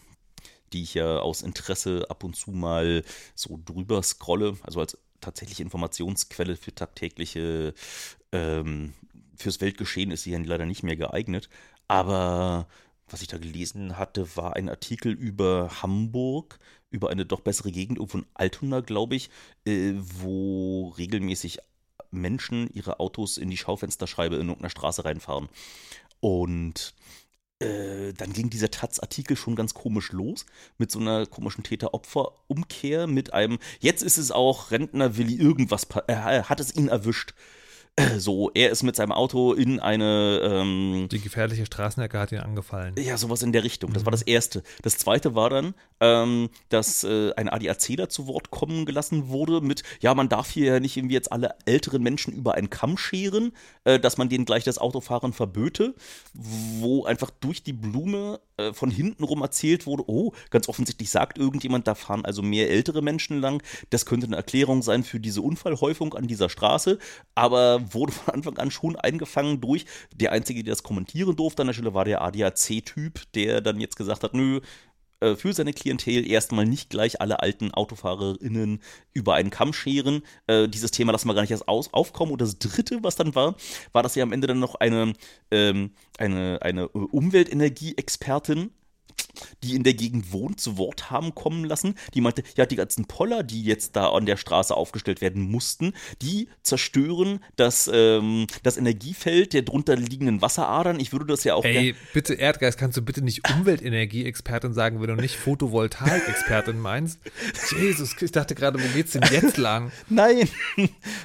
die ich ja aus Interesse ab und zu mal so drüber scrolle, also als tatsächliche Informationsquelle für tagtägliche, ähm, fürs Weltgeschehen ist sie ja leider nicht mehr geeignet. Aber was ich da gelesen hatte, war ein Artikel über Hamburg, über eine doch bessere Gegend, irgendwo in Altona, glaube ich, äh, wo regelmäßig Menschen ihre Autos in die Schaufensterscheibe in irgendeiner Straße reinfahren. Und äh, dann ging dieser Taz-Artikel schon ganz komisch los, mit so einer komischen Täter-Opfer-Umkehr, mit einem, jetzt ist es auch Rentner Willi irgendwas, äh, hat es ihn erwischt. So, er ist mit seinem Auto in eine, ähm, Die gefährliche Straßenecke hat ihn angefallen. ja, sowas in der Richtung. Das war das Erste. Das Zweite war dann, ähm, dass äh, ein ADACler zu Wort kommen gelassen wurde mit, ja, man darf hier ja nicht irgendwie jetzt alle älteren Menschen über einen Kamm scheren, äh, dass man denen gleich das Autofahren verböte, wo einfach durch die Blume äh, von hinten rum erzählt wurde, oh, ganz offensichtlich sagt irgendjemand, da fahren also mehr ältere Menschen lang. Das könnte eine Erklärung sein für diese Unfallhäufung an dieser Straße, aber wurde von Anfang an schon eingefangen durch, der Einzige, der das kommentieren durfte an der Stelle, war der ADAC-Typ, der dann jetzt gesagt hat, nö, äh, für seine Klientel erstmal nicht gleich alle alten AutofahrerInnen über einen Kamm scheren. Äh, dieses Thema lassen wir gar nicht erst aus, aufkommen. Und das dritte, was dann war, war, dass sie am Ende dann noch eine, ähm, eine, eine äh, Umweltenergie-Expertin die in der Gegend wohnt, zu Wort haben kommen lassen. Die meinte, ja, die ganzen Poller, die jetzt da an der Straße aufgestellt werden mussten, die zerstören das, ähm, das Energiefeld der drunter liegenden Wasseradern. Ich würde das ja auch Ey, bitte Erdgeist, kannst du bitte nicht Umweltenergie-Expertin sagen, wenn du nicht Photovoltaik-Expertin meinst? Jesus, ich dachte gerade, wo geht's denn jetzt lang? Nein.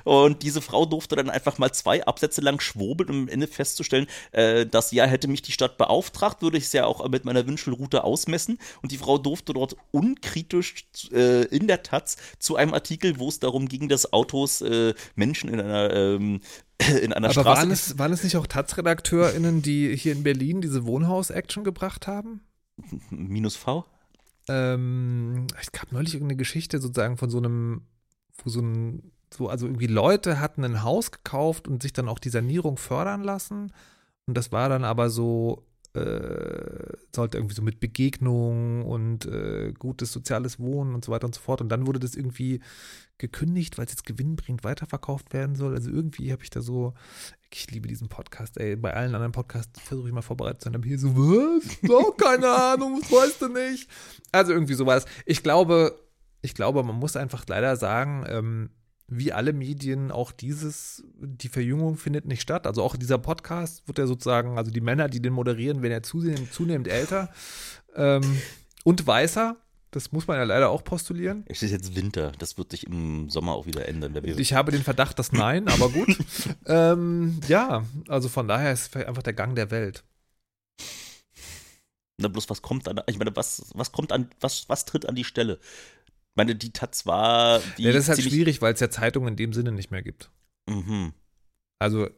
Und diese Frau durfte dann einfach mal zwei Absätze lang schwurbeln, um am Ende festzustellen, äh, dass ja, hätte mich die Stadt beauftragt, würde ich es ja auch mit meiner Wünschelroute Minute ausmessen und die Frau durfte dort unkritisch äh, in der Taz zu einem Artikel, wo es darum ging, dass Autos äh, Menschen in einer ähm, in einer Aber Straße waren es, waren es nicht auch Taz-RedakteurInnen, die hier in Berlin diese Wohnhaus-Action gebracht haben? minus V. Ähm, es gab neulich irgendeine Geschichte sozusagen von so einem, wo so ein, so, also irgendwie Leute hatten ein Haus gekauft und sich dann auch die Sanierung fördern lassen. Und das war dann aber so, äh, sollte irgendwie so mit Begegnung und äh, gutes soziales Wohnen und so weiter und so fort. Und dann wurde das irgendwie gekündigt, weil es jetzt gewinnbringend weiterverkauft werden soll. Also irgendwie habe ich da so, ich liebe diesen Podcast, ey. Bei allen anderen Podcasts versuche ich mal vorbereitet zu sein, aber hier so, was? Doch, keine Ahnung, was weißt du nicht? Also irgendwie sowas. Ich glaube, ich glaube, man muss einfach leider sagen, ähm, wie alle Medien, auch dieses, die Verjüngung findet nicht statt. Also auch dieser Podcast wird ja sozusagen, also die Männer, die den moderieren, werden ja zunehmend, zunehmend älter ähm, und weißer. Das muss man ja leider auch postulieren. Es ist jetzt Winter, das wird sich im Sommer auch wieder ändern. Ich habe den Verdacht, dass nein, aber gut. ähm, ja, also von daher ist es einfach der Gang der Welt. Na bloß was kommt an, ich meine, was, was kommt an, was, was tritt an die Stelle? Meine, die Taz war die ja, das ist halt schwierig, weil es ja Zeitungen in dem Sinne nicht mehr gibt. Mhm. Also,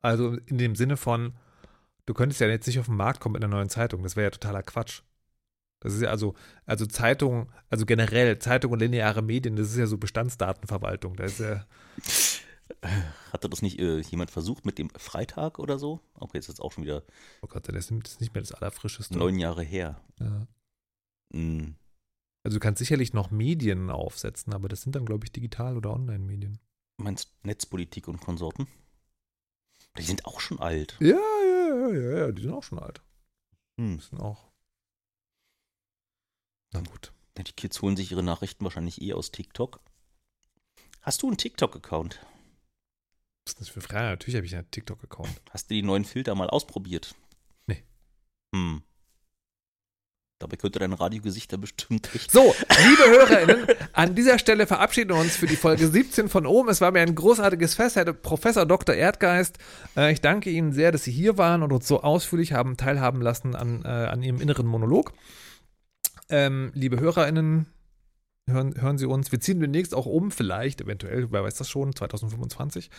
also in dem Sinne von, du könntest ja jetzt nicht auf den Markt kommen mit einer neuen Zeitung. Das wäre ja totaler Quatsch. Das ist ja also, also Zeitung, also generell Zeitung und lineare Medien, das ist ja so Bestandsdatenverwaltung. Da ist ja, Hatte das nicht äh, jemand versucht mit dem Freitag oder so? Okay, jetzt ist auch schon wieder oh Gott, das ist das ist nicht mehr das Allerfrischeste. neun Jahre her. Ja. Mhm. Also du kannst sicherlich noch Medien aufsetzen, aber das sind dann, glaube ich, Digital- oder Online-Medien. Meinst Netzpolitik und Konsorten? Die sind auch schon alt. Ja, ja, ja, ja, ja, die sind auch schon alt. Hm. Die sind auch. Na gut. Die Kids holen sich ihre Nachrichten wahrscheinlich eh aus TikTok. Hast du einen TikTok-Account? Was ist das für Frage? Natürlich habe ich einen TikTok-Account. Hast du die neuen Filter mal ausprobiert? Nee. Hm. Dabei könnte dein Radiogesicht bestimmt echt. So, liebe HörerInnen, an dieser Stelle verabschieden wir uns für die Folge 17 von oben. Es war mir ein großartiges Fest, Herr Professor Dr. Erdgeist. Äh, ich danke Ihnen sehr, dass Sie hier waren und uns so ausführlich haben teilhaben lassen an, äh, an Ihrem inneren Monolog. Ähm, liebe HörerInnen, hören, hören Sie uns. Wir ziehen demnächst auch um, vielleicht, eventuell, wer weiß das schon, 2025.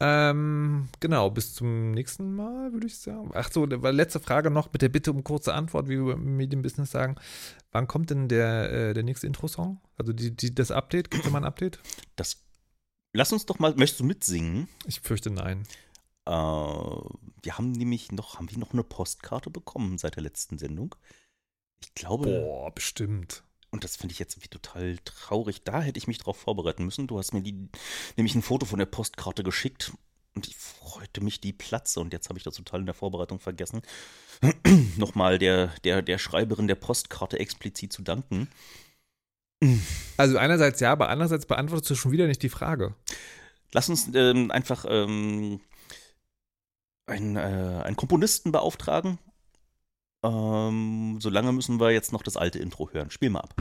Ähm, genau, bis zum nächsten Mal, würde ich sagen. Ach so, letzte Frage noch mit der Bitte um kurze Antwort, wie wir im Medienbusiness sagen. Wann kommt denn der, äh, der nächste Intro-Song? Also die, die, das Update? Gibt es mal ein Update? Das. Lass uns doch mal. Möchtest du mitsingen? Ich fürchte nein. Äh, wir haben nämlich noch, haben wir noch eine Postkarte bekommen seit der letzten Sendung? Ich glaube. Boah, bestimmt. Und das finde ich jetzt irgendwie total traurig. Da hätte ich mich drauf vorbereiten müssen. Du hast mir die, nämlich ein Foto von der Postkarte geschickt und ich freute mich die Platze. Und jetzt habe ich das total in der Vorbereitung vergessen, nochmal der, der, der Schreiberin der Postkarte explizit zu danken. Also einerseits ja, aber andererseits beantwortest du schon wieder nicht die Frage. Lass uns ähm, einfach ähm, einen, äh, einen Komponisten beauftragen. Ähm, solange müssen wir jetzt noch das alte Intro hören. Spiel mal ab.